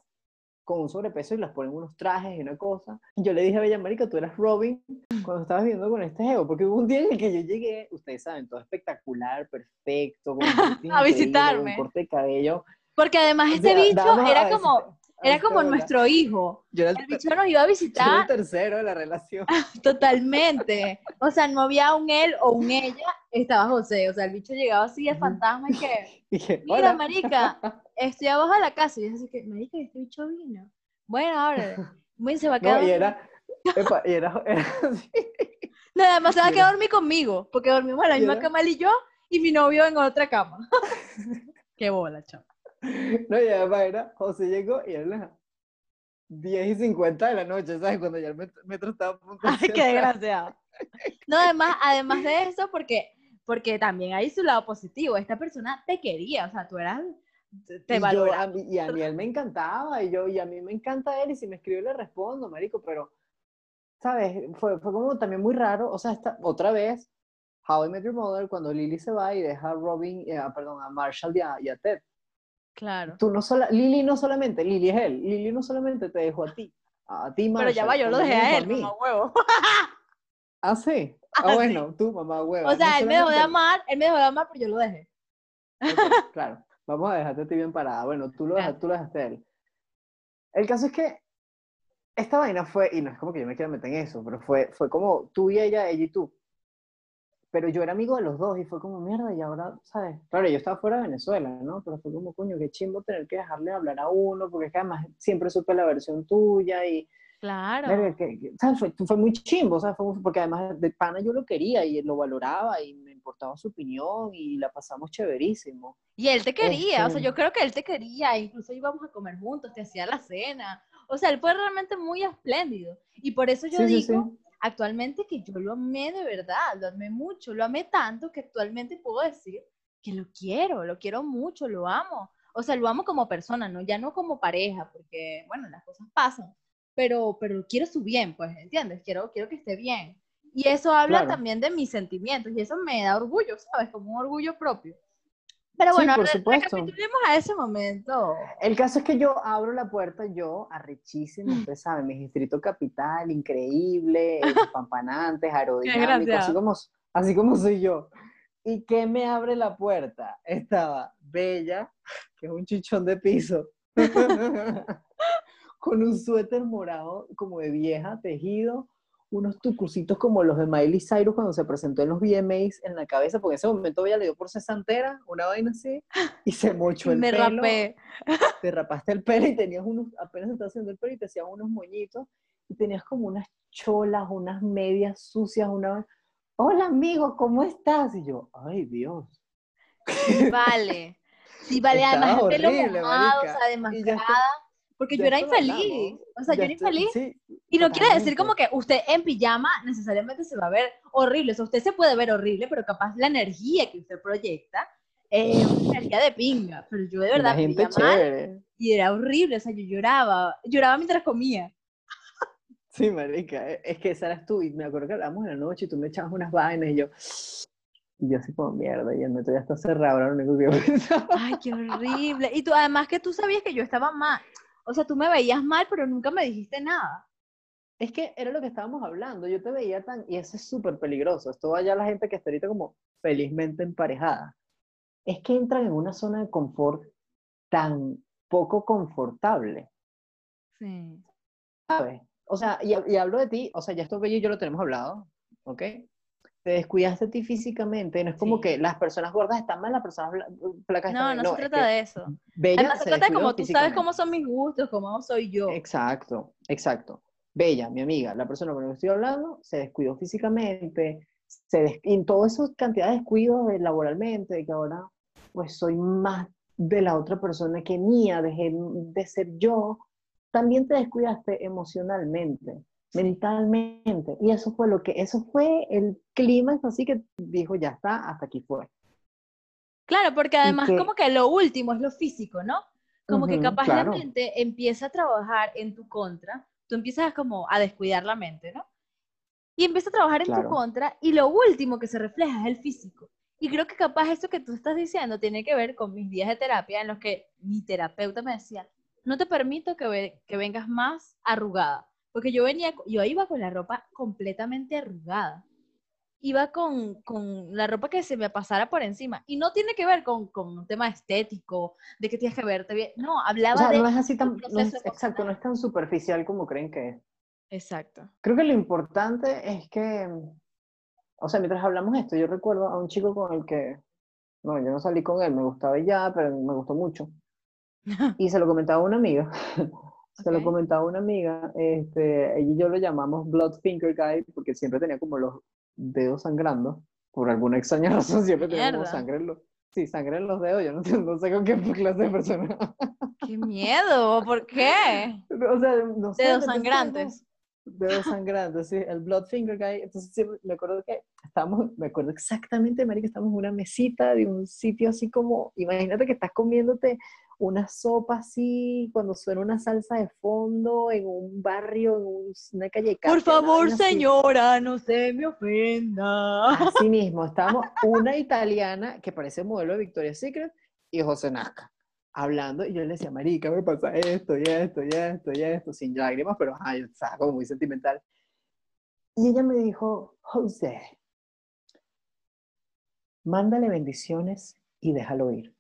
Speaker 1: con un sobrepeso y las ponen unos trajes y una cosa. Yo le dije a Bella Marica, tú eras Robin cuando estabas viendo con este ego, porque hubo un día en el que yo llegué, ustedes saben, todo espectacular, perfecto, con (laughs)
Speaker 2: a visitarme.
Speaker 1: Con corte de cabello.
Speaker 2: Porque además ese bicho era como, era como nuestro hijo. el, bicho nos iba a visitar. Yo
Speaker 1: era el tercero de la relación. (laughs)
Speaker 2: Totalmente. O sea, no había un él o un ella, estaba José. O sea, el bicho llegaba así de fantasma y que, (laughs) Dije, mira, marica, (laughs) estoy abajo de la casa. Y yo así que, marica, este bicho vino. Bueno, ahora, bueno, se va a quedar.
Speaker 1: No, y era, y era,
Speaker 2: Nada más se va a quedar dormir conmigo, porque dormimos en la misma cama él y yo, y mi novio en otra cama. Qué bola, chaval. (laughs)
Speaker 1: No, y además era, José llegó y era las 10 y 50 de la noche, ¿sabes? Cuando ya el metro, estaba a punto (laughs)
Speaker 2: Ay, qué desgraciado. (laughs) No, además, además de eso, porque, porque también hay su lado positivo. Esta persona te quería, o sea, tú eras te valoraba.
Speaker 1: Y, a mí él me encantaba, y yo, y a mí me encanta él, y si me escribe le respondo, marico, pero, ¿sabes? Fue, fue como también muy raro, o sea, esta, otra vez, How I Met Your Mother, cuando Lily se va y deja a Robin, eh, perdón, a Marshall y a, y a Ted,
Speaker 2: Claro.
Speaker 1: Tú no sola, Lili no solamente, Lili es él, Lili no solamente te dejó a ti, a ti
Speaker 2: Pero ya va, yo lo dejé a él, mamá huevo. (laughs)
Speaker 1: ah, sí. Ah, ah bueno, tú, mamá huevo.
Speaker 2: O sea, él me dejó de amar, él me dejó de amar, pero yo lo dejé. (laughs)
Speaker 1: claro, vamos a dejarte a ti bien parada. Bueno, tú lo, dejaste, tú lo dejaste a él. El caso es que esta vaina fue, y no es como que yo me quiera meter en eso, pero fue, fue como tú y ella, ella y tú pero yo era amigo de los dos y fue como mierda y ahora, ¿sabes? Claro, yo estaba fuera de Venezuela, ¿no? Pero fue como, coño, qué chimbo tener que dejarle hablar a uno, porque es que además siempre supe la versión tuya y...
Speaker 2: Claro.
Speaker 1: que, ¿sabes? Fue, fue, muy chimbo, ¿sabes? Fue, porque además de pana yo lo quería y lo valoraba y me importaba su opinión y la pasamos chéverísimo.
Speaker 2: Y él te quería, o sea, este yo creo que él te quería, incluso íbamos a comer juntos, te hacía la cena. O sea, él fue realmente muy espléndido. Y por eso yo digo actualmente que yo lo amé de verdad, lo amé mucho, lo amé tanto que actualmente puedo decir que lo quiero, lo quiero mucho, lo amo. O sea, lo amo como persona, ¿no? Ya no como pareja, porque, bueno, las cosas pasan, pero, pero quiero su bien, pues, ¿entiendes? Quiero, quiero que esté bien. Y eso habla también de mis sentimientos y eso me da orgullo, ¿sabes? Como un orgullo propio. Pero bueno,
Speaker 1: sí, por supuesto.
Speaker 2: a ese momento.
Speaker 1: El caso es que yo abro la puerta, yo, arrechísimo, mm. ustedes saben, mi distrito capital, increíble, (laughs) pampanantes, aerodinámico, así como, así como soy yo. ¿Y qué me abre la puerta? Estaba Bella, que es un chichón de piso, (laughs) con un suéter morado como de vieja, tejido, unos tucucitos como los de Miley Cyrus cuando se presentó en los VMAs en la cabeza, porque en ese momento ella le dio por sesantera, una vaina así, y se mochó (laughs) el
Speaker 2: Me
Speaker 1: pelo.
Speaker 2: Rapé.
Speaker 1: Te rapaste el pelo y tenías unos, apenas estaba haciendo el pelo y te hacían unos moñitos, y tenías como unas cholas, unas medias sucias, una... Hola amigo, ¿cómo estás? Y yo, ay Dios.
Speaker 2: vale. Sí, vale, (laughs) además el pelo mojado, o sea, porque yo era infeliz. O sea, yo era infeliz. y no quiere decir como que usted en pijama necesariamente se va a ver horrible. O sea, usted se puede ver horrible, pero capaz la energía que usted proyecta es una energía de pinga. Pero yo de verdad
Speaker 1: me mal
Speaker 2: y era horrible. O sea, yo lloraba. Lloraba mientras comía. (laughs)
Speaker 1: Sí, marica. E, es que esa eras tú. Y me acuerdo que hablamos en la noche y tú me echabas unas vainas y yo... Y yo así como mierda, y el metro ya está cerrado, era lo único que yo (laughs) pensaba.
Speaker 2: Ay, qué horrible. Y tú, además que tú sabías que yo estaba mal. O sea, tú me veías mal, pero nunca me dijiste nada.
Speaker 1: Es que era lo que estábamos hablando, yo te veía tan, y eso es súper peligroso, esto va allá la gente que está ahorita como felizmente emparejada, es que entran en una zona de confort tan poco confortable.
Speaker 2: Sí.
Speaker 1: ¿Sabes? O sea, y, y hablo de ti, o sea, ya esto bello y yo lo tenemos hablado, ¿ok? Te descuidaste a ti físicamente, no es como que las personas gordas están mal, las personas flacas
Speaker 2: no,
Speaker 1: están
Speaker 2: No, no se trata de eso. Bella se, trata de como tú sabes cómo son mis gustos, cómo soy yo.
Speaker 1: Exacto, exacto. Bella, mi amiga, la persona con la que estoy hablando, se descuidó físicamente, se des... y en toda esa cantidad de descuidos laboralmente, de que ahora pues soy más de la otra persona, que mía, dejé de ser yo, también te descuidaste emocionalmente, mentalmente. Y eso fue lo que, eso fue el clima, así que dijo, ya está, hasta aquí fue.
Speaker 2: Claro, porque además como que lo último es lo físico, ¿no? Como que capaz la mente empieza a trabajar en tu contra, tú empiezas como a descuidar la mente, ¿no? Y empieza a trabajar en tu contra y lo último que se refleja es el físico. Y creo que capaz eso que tú estás diciendo tiene que ver con mis días de terapia en los que mi terapeuta me decía, no te permito que, que vengas más arrugada, porque yo venía, yo iba con la ropa completamente arrugada iba con, con, la ropa que se me pasara por encima. Y no tiene que ver con, con un tema estético, de que tienes que verte bien. No, hablaba de...
Speaker 1: No es así tan... exacto, no es tan superficial como creen que es.
Speaker 2: Exacto.
Speaker 1: Creo que lo importante es que, o sea, mientras hablamos esto, yo recuerdo a un chico con el que, no, yo no salí con él, me gustaba ya, pero me gustó mucho. (laughs) y se lo comentaba a una amiga. Se lo comentaba una amiga, este, ella y yo lo llamamos Blood Finger Guy porque siempre tenía como los dedos sangrando, por alguna extraña (laughs) razón siempre tenemos sangre en los, sí, sangre en los dedos, yo no, no sé con qué clase de persona. (laughs)
Speaker 2: ¡Qué miedo! ¿Por qué?
Speaker 1: O sea, no sé,
Speaker 2: Dedos sangrantes.
Speaker 1: Dedos sangrantes, sí, el blood finger guy. Entonces siempre, me acuerdo que estábamos, me acuerdo exactamente, Mari, que estamos en una mesita de un sitio así como, imagínate que estás comiéndote una sopa así, cuando suena una salsa de fondo en un barrio, en una calle.
Speaker 2: Por favor, señora, no se me ofenda.
Speaker 1: Así (laughs) mismo, estamos una italiana que parece modelo de Victoria's Secret y José Nazca hablando y yo le decía, marica, me pasa esto y esto y esto y esto, sin lágrimas, pero ay, estaba como muy sentimental. Y ella me dijo, José, mándale bendiciones y déjalo ir.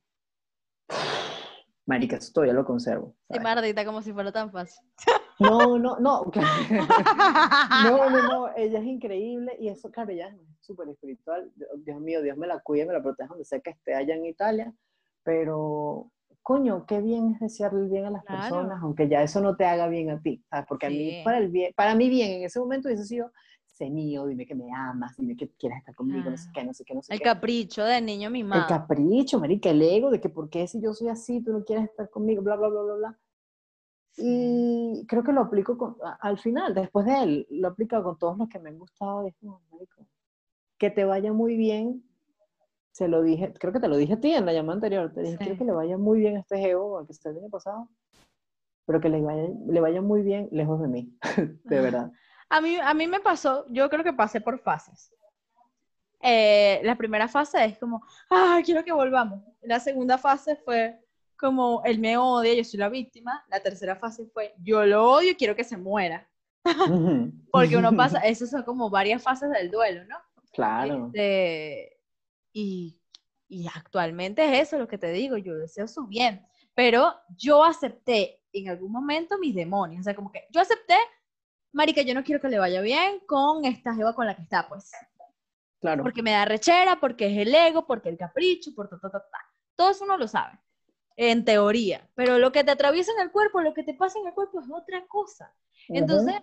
Speaker 1: Marica, esto todavía lo conservo.
Speaker 2: Sí, mardita, como si fuera tan fácil. (laughs)
Speaker 1: No, no, no. (laughs) no, no, no. Ella es increíble y eso, claro, ella es súper espiritual. Dios mío, Dios me la cuide, me la proteja donde sea que esté allá en Italia. Pero, coño, qué bien es desearle el bien a las personas, aunque ya eso no te haga bien a ti. ¿sabes? Porque a mí, para, el bien, para mí bien, en ese momento hubiese sido sé mío, dime que me amas, dime que quieres estar conmigo, no sé ah. qué, no sé qué, no sé
Speaker 2: el capricho del niño mimado.
Speaker 1: El capricho, marica, el ego de que por qué si yo soy así, tú no quieres estar conmigo, bla, bla, bla, bla, bla. Y creo que lo aplico con, al final, después de él, lo aplico con todos los que me han gustado. Dijo, marico, que te vaya muy bien. Se lo dije, creo que te lo dije a ti en la llamada anterior. Te dije, quiero que le vaya muy bien a este ego, al que está el año pasado, pero que le vaya, le vaya muy bien lejos de mí, (laughs) de verdad.
Speaker 2: A mí, a mí me pasó, yo creo que pasé por fases. Eh, la primera fase es como, ah, quiero que volvamos. La segunda fase fue como, él me odia, yo soy la víctima. La tercera fase fue, yo lo odio y quiero que se muera. Porque uno pasa, esas son como varias fases del duelo, ¿no?
Speaker 1: Claro.
Speaker 2: Este, y, y actualmente es eso lo que te digo, yo deseo su bien, pero yo acepté en algún momento mis demonios, o sea, como que yo acepté marica, yo no quiero que le vaya bien con esta jeva con la que está, pues.
Speaker 1: Claro.
Speaker 2: Porque me da rechera, porque es el ego, porque el capricho, por ta, ta, ta, ta. Todo eso uno lo sabe, en teoría. Pero lo que te atraviesa en el cuerpo, lo que te pasa en el cuerpo es otra cosa. Entonces,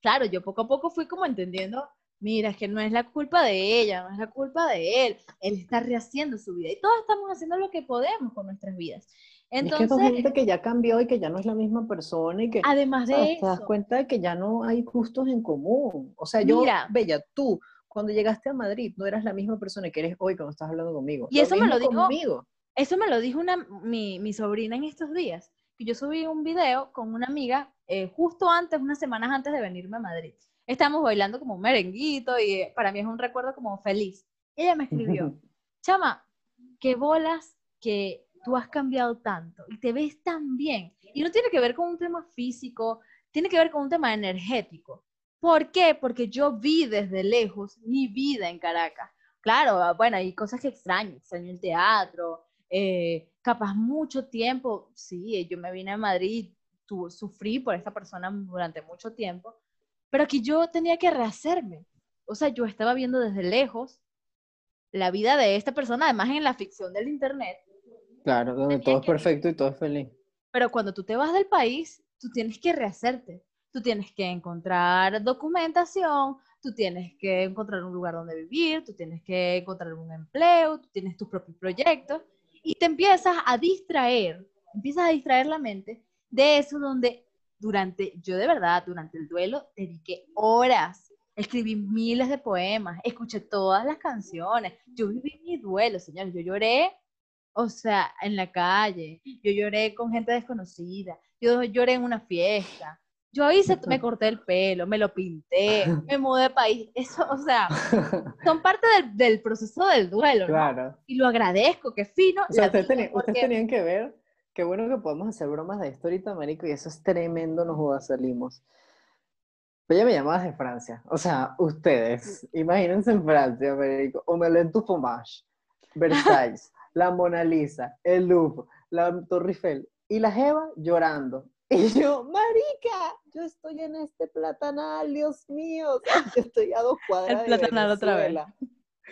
Speaker 2: claro, yo poco a poco fui como entendiendo, mira, es que no es la culpa de ella, no es la culpa de él. Él está rehaciendo su vida y todos estamos haciendo lo que podemos con nuestras vidas.
Speaker 1: Entonces, es que gente que ya cambió y que ya no es la misma persona y que
Speaker 2: además de eso,
Speaker 1: te das cuenta de que ya no hay gustos en común. O sea, yo, Bella, tú, cuando llegaste a Madrid, no eras la misma persona que eres hoy cuando estás hablando conmigo.
Speaker 2: Y eso me lo dijo, conmigo. eso me lo dijo una, mi, mi, sobrina en estos días, que yo subí un video con una amiga eh, justo antes, unas semanas antes de venirme a Madrid. Estamos bailando como un merenguito y eh, para mí es un recuerdo como feliz. Ella me escribió, (laughs) chama, qué bolas que tú has cambiado tanto y te ves tan bien. Y no tiene que ver con un tema físico, tiene que ver con un tema energético. ¿Por qué? Porque yo vi desde lejos mi vida en Caracas. Claro, ah, bueno, hay cosas que extraño, extraño el teatro, eh, capaz mucho tiempo, sí, yo me vine a Madrid, tu, sufrí por esta persona durante mucho tiempo, pero aquí yo tenía que rehacerme. O sea, yo estaba viendo desde lejos la vida de esta persona, además en la ficción del Internet,
Speaker 1: Claro, donde todo es perfecto y todo es feliz.
Speaker 2: Pero cuando tú te vas del país, tú tienes que rehacerte. Tú tienes que encontrar documentación, tú tienes que encontrar un lugar donde vivir, tú tienes que encontrar un empleo, tú tienes tus propios proyectos. Y te empiezas a distraer, empiezas a distraer la mente de eso donde durante, yo de verdad, durante el duelo, dediqué horas, escribí miles de poemas, escuché todas las canciones, yo viví mi duelo, señores, yo lloré, o sea, en la calle, yo lloré con gente desconocida, yo lloré en una fiesta, yo hice, me corté el pelo, me lo pinté, (laughs) me mudé de país. Eso, o sea, (laughs) son parte del, del proceso del duelo, ¿no? Y lo agradezco, qué fino.
Speaker 1: O sea, ustedes, tenían, ustedes
Speaker 2: porque-
Speaker 1: tenían que ver, qué bueno que podemos hacer bromas de esto ahorita, marico, y eso es tremendo, nos jodas, salimos. Ella me llamaba de Francia, o sea, ustedes, imagínense en Francia, marico, Omelette du fromage, Versailles, (laughs) la Mona Lisa, el Louvre, la Torre Eiffel, y la Jeva llorando. (laughs) Y yo, marica, yo estoy en este platanal, Dios mío, o sea, yo estoy a dos cuadras
Speaker 2: El
Speaker 1: de
Speaker 2: platanal otra vez.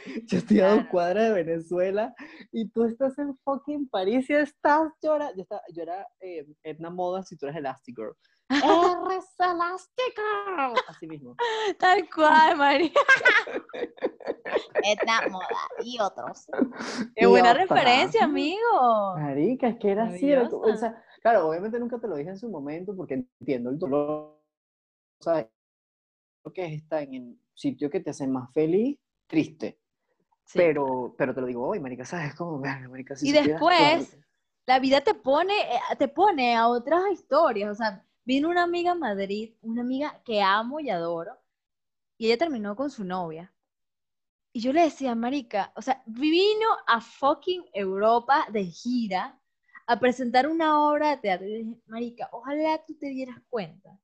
Speaker 2: (laughs)
Speaker 1: Yo estoy a dos cuadras de Venezuela y tú estás en fucking París y estás llorando. Yo, estaba, yo era eh, Edna Moda si tú eres Elastigirl. (laughs) ¡Eres Elastigirl! Así mismo.
Speaker 2: Tal cual, María. (laughs) Etna Moda y otros. Qué buena
Speaker 1: otra.
Speaker 2: referencia, amigo.
Speaker 1: Marica, es que era así. era o sea, claro, obviamente nunca te lo dije en su momento porque entiendo el dolor. ¿Sabes? Lo que es estar en el sitio que te hace más feliz, triste.
Speaker 2: Sí.
Speaker 1: Pero, pero te lo digo hoy, marica, ¿sabes? Como, marica, si
Speaker 2: Y después, la vida te pone, eh, te pone a otras historias. O sea, vino una amiga a Madrid, una amiga que amo y adoro, y ella terminó con su novia. Y yo le decía, Marica, o sea, vino a fucking Europa de gira a presentar una obra de teatro. Y dije, Marica, ojalá tú te dieras cuenta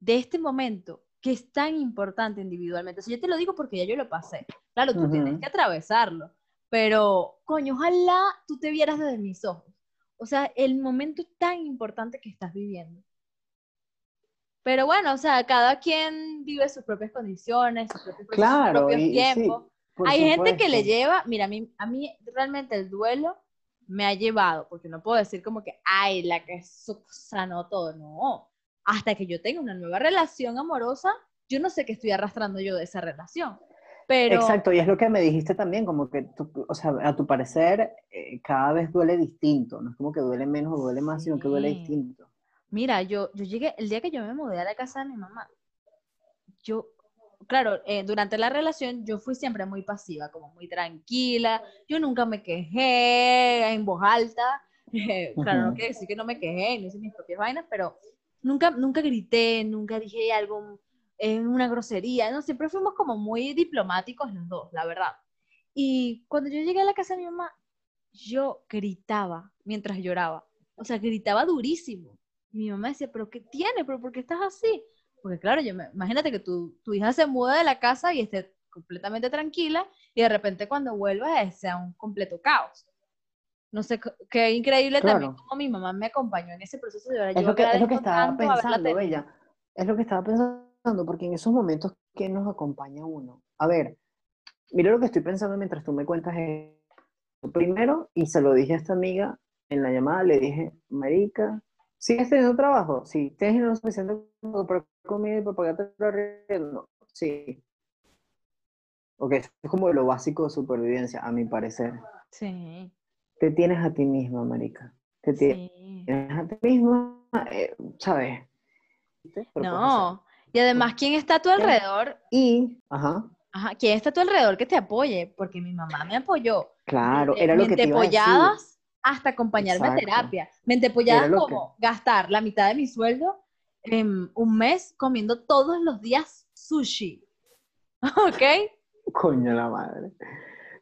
Speaker 2: de este momento que es tan importante individualmente. O sea, yo te lo digo porque ya yo lo pasé. Claro, tú tienes
Speaker 1: Ujú.
Speaker 2: que atravesarlo, pero, coño, ojalá tú te vieras desde mis ojos. O sea, el momento tan importante que estás viviendo. Pero bueno, o sea, cada quien vive sus propias condiciones, sus propios,
Speaker 1: Claro,
Speaker 2: propios
Speaker 1: y- sí,
Speaker 2: tiempos.
Speaker 1: por
Speaker 2: Hay gente que le
Speaker 1: supuesto.
Speaker 2: lleva, mira, a mí, a mí realmente el duelo me ha llevado, porque no puedo decir como que, ay, la que sanó todo, no. Hasta que yo tenga una nueva relación amorosa, yo no sé qué estoy arrastrando yo de esa relación. Pero,
Speaker 1: Exacto, y es lo que me dijiste también, como que, tú- o sea, a tu parecer, eh, cada vez duele distinto, no es como que duele menos o duele más, sino que duele
Speaker 2: Sí.
Speaker 1: distinto.
Speaker 2: mira, yo, yo llegué, el día que yo me mudé a la casa de mi mamá, yo, claro, eh, durante la relación yo fui siempre muy pasiva, como muy tranquila, yo nunca me quejé en voz alta, eh, (laughs) claro, no
Speaker 1: Ujú.
Speaker 2: quiere decir que no me quejé, no hice mis propias vainas, pero nunca, nunca grité, nunca dije algo en una grosería, no, siempre fuimos como muy diplomáticos los dos, la verdad. Y cuando yo llegué a la casa de mi mamá, yo gritaba mientras lloraba, o sea, gritaba durísimo. Y mi mamá decía, ¿pero qué tiene? ¿Pero por qué estás así? Porque claro, yo imagínate que tu, tu hija se muda de la casa y esté completamente tranquila y de repente cuando vuelva sea un completo caos. No sé, qué increíble también cómo mi mamá me acompañó en ese proceso de.
Speaker 1: Es
Speaker 2: Yo
Speaker 1: lo que, es lo que estaba pensando. Bella. Es lo que estaba pensando, porque en esos momentos, ¿qué nos acompaña uno? A ver, mira lo que estoy pensando mientras tú me cuentas esto. Primero, y se lo dije a esta amiga en la llamada, le dije, Marica, ¿sigues teniendo trabajo? Sí. ¿Tienes dinero suficiente para comprar comida y para pagarte el arriendo? Sí. Ok, es como lo básico de supervivencia, a mi parecer.
Speaker 2: Sí,
Speaker 1: Te tienes a ti misma, Marica. Te tienes
Speaker 2: sí.
Speaker 1: a ti misma, eh, ¿sabes?
Speaker 2: No, y además, ¿quién está a tu alrededor?
Speaker 1: Y, ajá,
Speaker 2: Ajá, ¿quién está a tu alrededor que te apoye? Porque mi mamá me apoyó.
Speaker 1: claro, era lo que te iba a decir.
Speaker 2: mentepolladas hasta acompañarme a terapia.
Speaker 1: Lo que-
Speaker 2: como gastar la mitad de mi sueldo en un mes comiendo todos los días sushi. (laughs) ¿Ok?
Speaker 1: Coño la madre.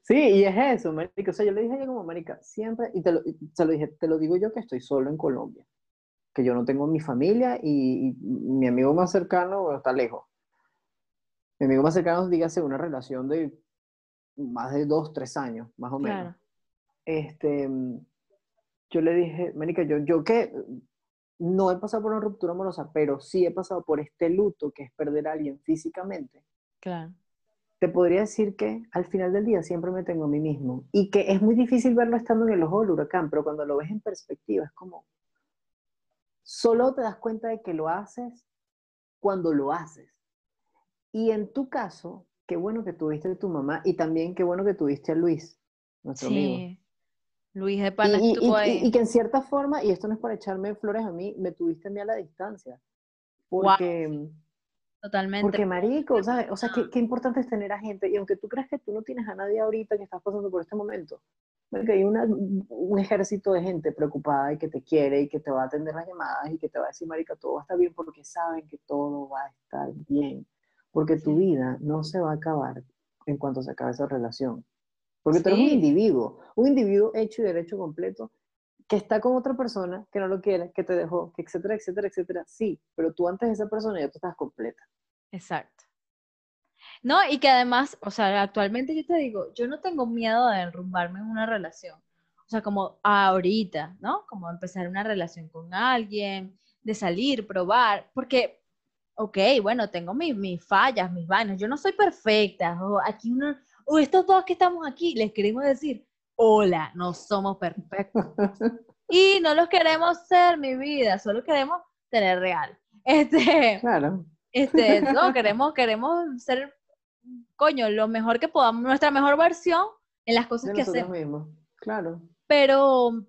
Speaker 1: Sí, y es eso, marica. O sea, yo le dije a ella como, marica, siempre, y te lo, y se lo dije, te lo digo yo que estoy solo en Colombia, que yo no tengo mi familia y, y mi amigo más cercano bueno, está lejos. Mi amigo más cercano, dígase, una relación de más de dos, tres años, más o menos.
Speaker 2: Claro.
Speaker 1: este, yo le dije, Marica, yo, yo que no he pasado por una ruptura amorosa, pero sí he pasado por este luto que es perder a alguien físicamente,
Speaker 2: Claro.
Speaker 1: Te podría decir que al final del día siempre me tengo a mí mismo y que es muy difícil verlo estando en el ojo del huracán, pero cuando lo ves en perspectiva es como, solo te das cuenta de que lo haces cuando lo haces. Y en tu caso, qué bueno que tuviste a tu mamá y también qué bueno que tuviste a Luis, nuestro amigo.
Speaker 2: Sí. Luis de Pana
Speaker 1: y,
Speaker 2: estuvo
Speaker 1: y-
Speaker 2: ahí.
Speaker 1: y que en cierta forma, y esto no es para echarme flores a mí, me tuviste a mí a la distancia. Porque,
Speaker 2: Totalmente.
Speaker 1: porque marico, ¿sabes? O sea, qué, qué importante es tener a gente. Y aunque tú creas que tú no tienes a nadie ahorita que estás pasando por este momento, porque hay una- un ejército de gente preocupada y que te quiere y que te va a atender las llamadas y que te va a decir, marica, todo va a estar bien porque saben que todo va a estar bien. Porque tu
Speaker 2: Sí.
Speaker 1: vida no se va a acabar en cuanto se acabe esa relación. Porque tú eres un
Speaker 2: Sí.
Speaker 1: individuo, un individuo hecho y derecho completo, que está con otra persona, que no lo quiere, que te dejó, que etcétera, etcétera, etcétera. Sí, pero tú antes de esa persona ya tú estás completa.
Speaker 2: Exacto. No, y que además, o sea, actualmente yo te digo, yo no tengo miedo de derrumbarme en una relación. O sea, como ahorita, ¿no? Como empezar una relación con alguien, de salir, probar, porque, ok, bueno, tengo mis, mis fallas, mis vainas, yo no soy perfecta, o aquí uno, o estos dos que estamos aquí, les queremos decir, hola, no somos perfectos. Y no los queremos ser, mi vida, solo queremos tener real. Este,
Speaker 1: Claro.
Speaker 2: este, no, queremos, queremos ser, coño, lo mejor que podamos, nuestra mejor versión en las cosas que hacemos.
Speaker 1: mismos. Claro.
Speaker 2: Pero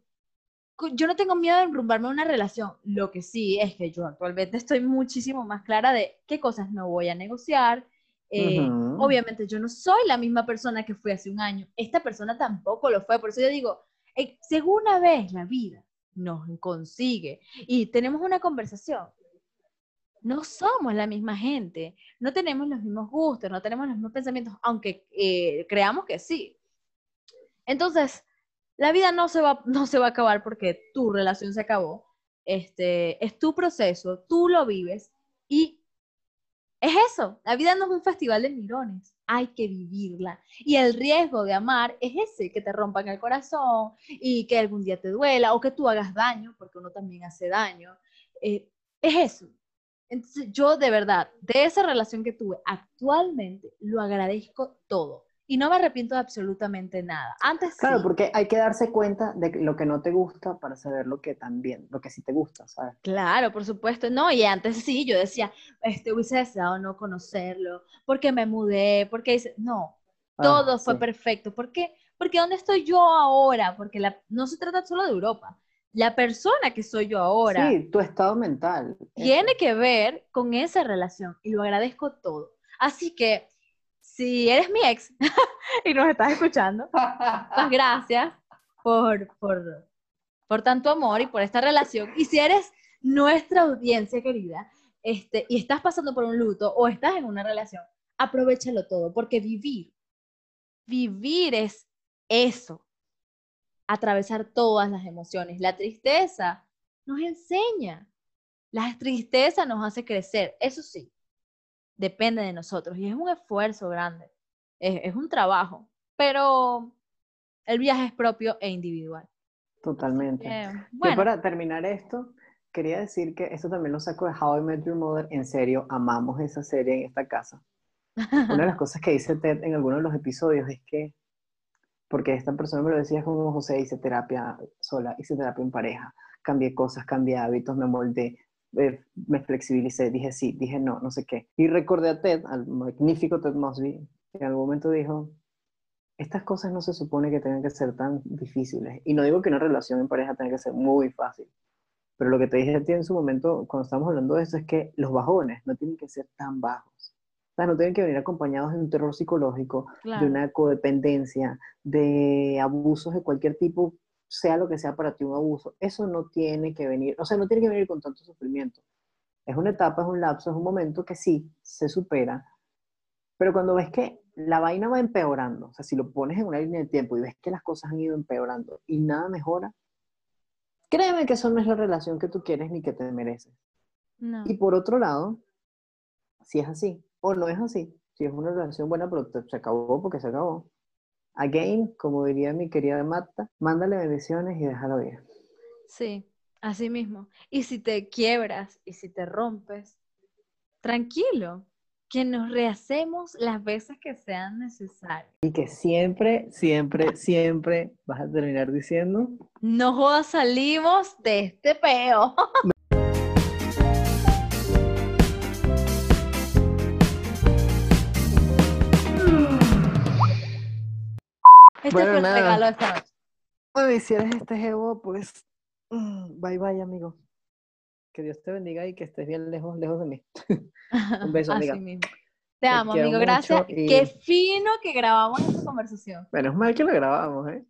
Speaker 2: yo no tengo miedo de enrumbarme en una relación. Lo que sí es que yo actualmente estoy muchísimo más clara de qué cosas no voy a negociar. Eh. Obviamente yo no soy la misma persona que fui hace un año. Esta persona tampoco lo fue. Por eso yo digo, eh, si alguna vez la vida nos consigue y tenemos una conversación, no somos la misma gente, no tenemos los mismos gustos, no tenemos los mismos pensamientos, aunque eh, creamos que sí. Entonces, la vida no se, va, no se va a acabar porque tu relación se acabó. Este, es tu proceso, tú lo vives y es eso. La vida no es un festival de mirones, hay que vivirla. Y el riesgo de amar es ese, que te rompan el corazón y que algún día te duela o que tú hagas daño, porque uno también hace daño. Eh, es eso. Entonces, yo de verdad, de esa relación que tuve actualmente, lo agradezco todo. Y no me arrepiento de absolutamente nada. Antes
Speaker 1: Claro,
Speaker 2: sí.
Speaker 1: porque hay que darse cuenta de lo que no te gusta para saber lo que también, lo que sí te gusta, ¿sabes?
Speaker 2: Claro, por supuesto. No, y antes sí, yo decía, este, hubiese deseado no conocerlo, porque me mudé, porque hice... No,
Speaker 1: Ah,
Speaker 2: todo fue perfecto. ¿Por qué? Porque ¿dónde estoy yo ahora? Porque la- no se trata solo de Europa. La persona que soy yo ahora
Speaker 1: Sí, tu estado mental.
Speaker 2: tiene que ver con esa relación y lo agradezco todo. Así que, si eres mi ex. (laughs) Y nos estás escuchando, muchas gracias por, por, por tanto amor y por esta relación. Y si eres nuestra audiencia querida este, y estás pasando por un luto o estás en una relación, aprovechalo todo, porque vivir, vivir es eso, atravesar todas las emociones. La tristeza nos enseña, la tristeza nos hace crecer, eso sí, depende de nosotros y es un esfuerzo grande, es, es un trabajo, pero el viaje es propio e individual.
Speaker 1: Totalmente. Yo para terminar esto, quería decir que esto también lo saco de How I Met Your Mother. En serio, amamos esa serie en esta casa. Una de las (laughs) cosas que dice Ted en algunos de los episodios es que, porque esta persona me lo decía como José, hice terapia sola, hice terapia en pareja, cambié cosas, cambié hábitos, me moldé, eh, me flexibilicé, dije sí, dije no, no sé qué. Y recordé a Ted, al magnífico Ted Mosby, que en algún momento dijo, estas cosas no se supone que tengan que ser tan difíciles. Y no digo que una relación en pareja tenga que ser muy fácil, pero lo que te dije a ti en su momento, cuando estamos hablando de esto, es que los bajones no tienen que ser tan bajos. O sea, no tienen que venir acompañados de un terror psicológico,
Speaker 2: claro,
Speaker 1: de una codependencia, de abusos de cualquier tipo, sea lo que sea para ti un abuso. Eso no tiene que venir, o sea, no tiene que venir con tanto sufrimiento. Es una etapa, es un lapso, es un momento que sí, se supera, pero cuando ves que la vaina va empeorando, o sea, si lo pones en una línea de tiempo y ves que las cosas han ido empeorando y nada mejora, créeme que eso no es la relación que tú quieres ni que te mereces.
Speaker 2: no,
Speaker 1: Y por otro lado, si es así o no es así, si es una relación buena, pero te- se acabó porque se acabó. Again, como diría mi querida Marta, mándale bendiciones y déjalo ir.
Speaker 2: sí, así mismo. Y si te quiebras y si te rompes, tranquilo, que nos rehacemos las veces que sean necesarias.
Speaker 1: Y que siempre, siempre, siempre vas a terminar diciendo,
Speaker 2: No jodas, salimos de este peo. (laughs) Este
Speaker 1: Bueno,
Speaker 2: fue el
Speaker 1: nada.
Speaker 2: regalo de esta noche.
Speaker 1: Ay, si eres este jevo, pues mm, bye bye, amigo. Que Dios te bendiga y que estés bien lejos, lejos de mí. (laughs) Un beso, amiga.
Speaker 2: Así mismo. Te
Speaker 1: Te
Speaker 2: amo, amigo. Gracias.
Speaker 1: y-
Speaker 2: Qué fino que grabamos esta conversación.
Speaker 1: Menos mal que lo grabamos, ¿eh?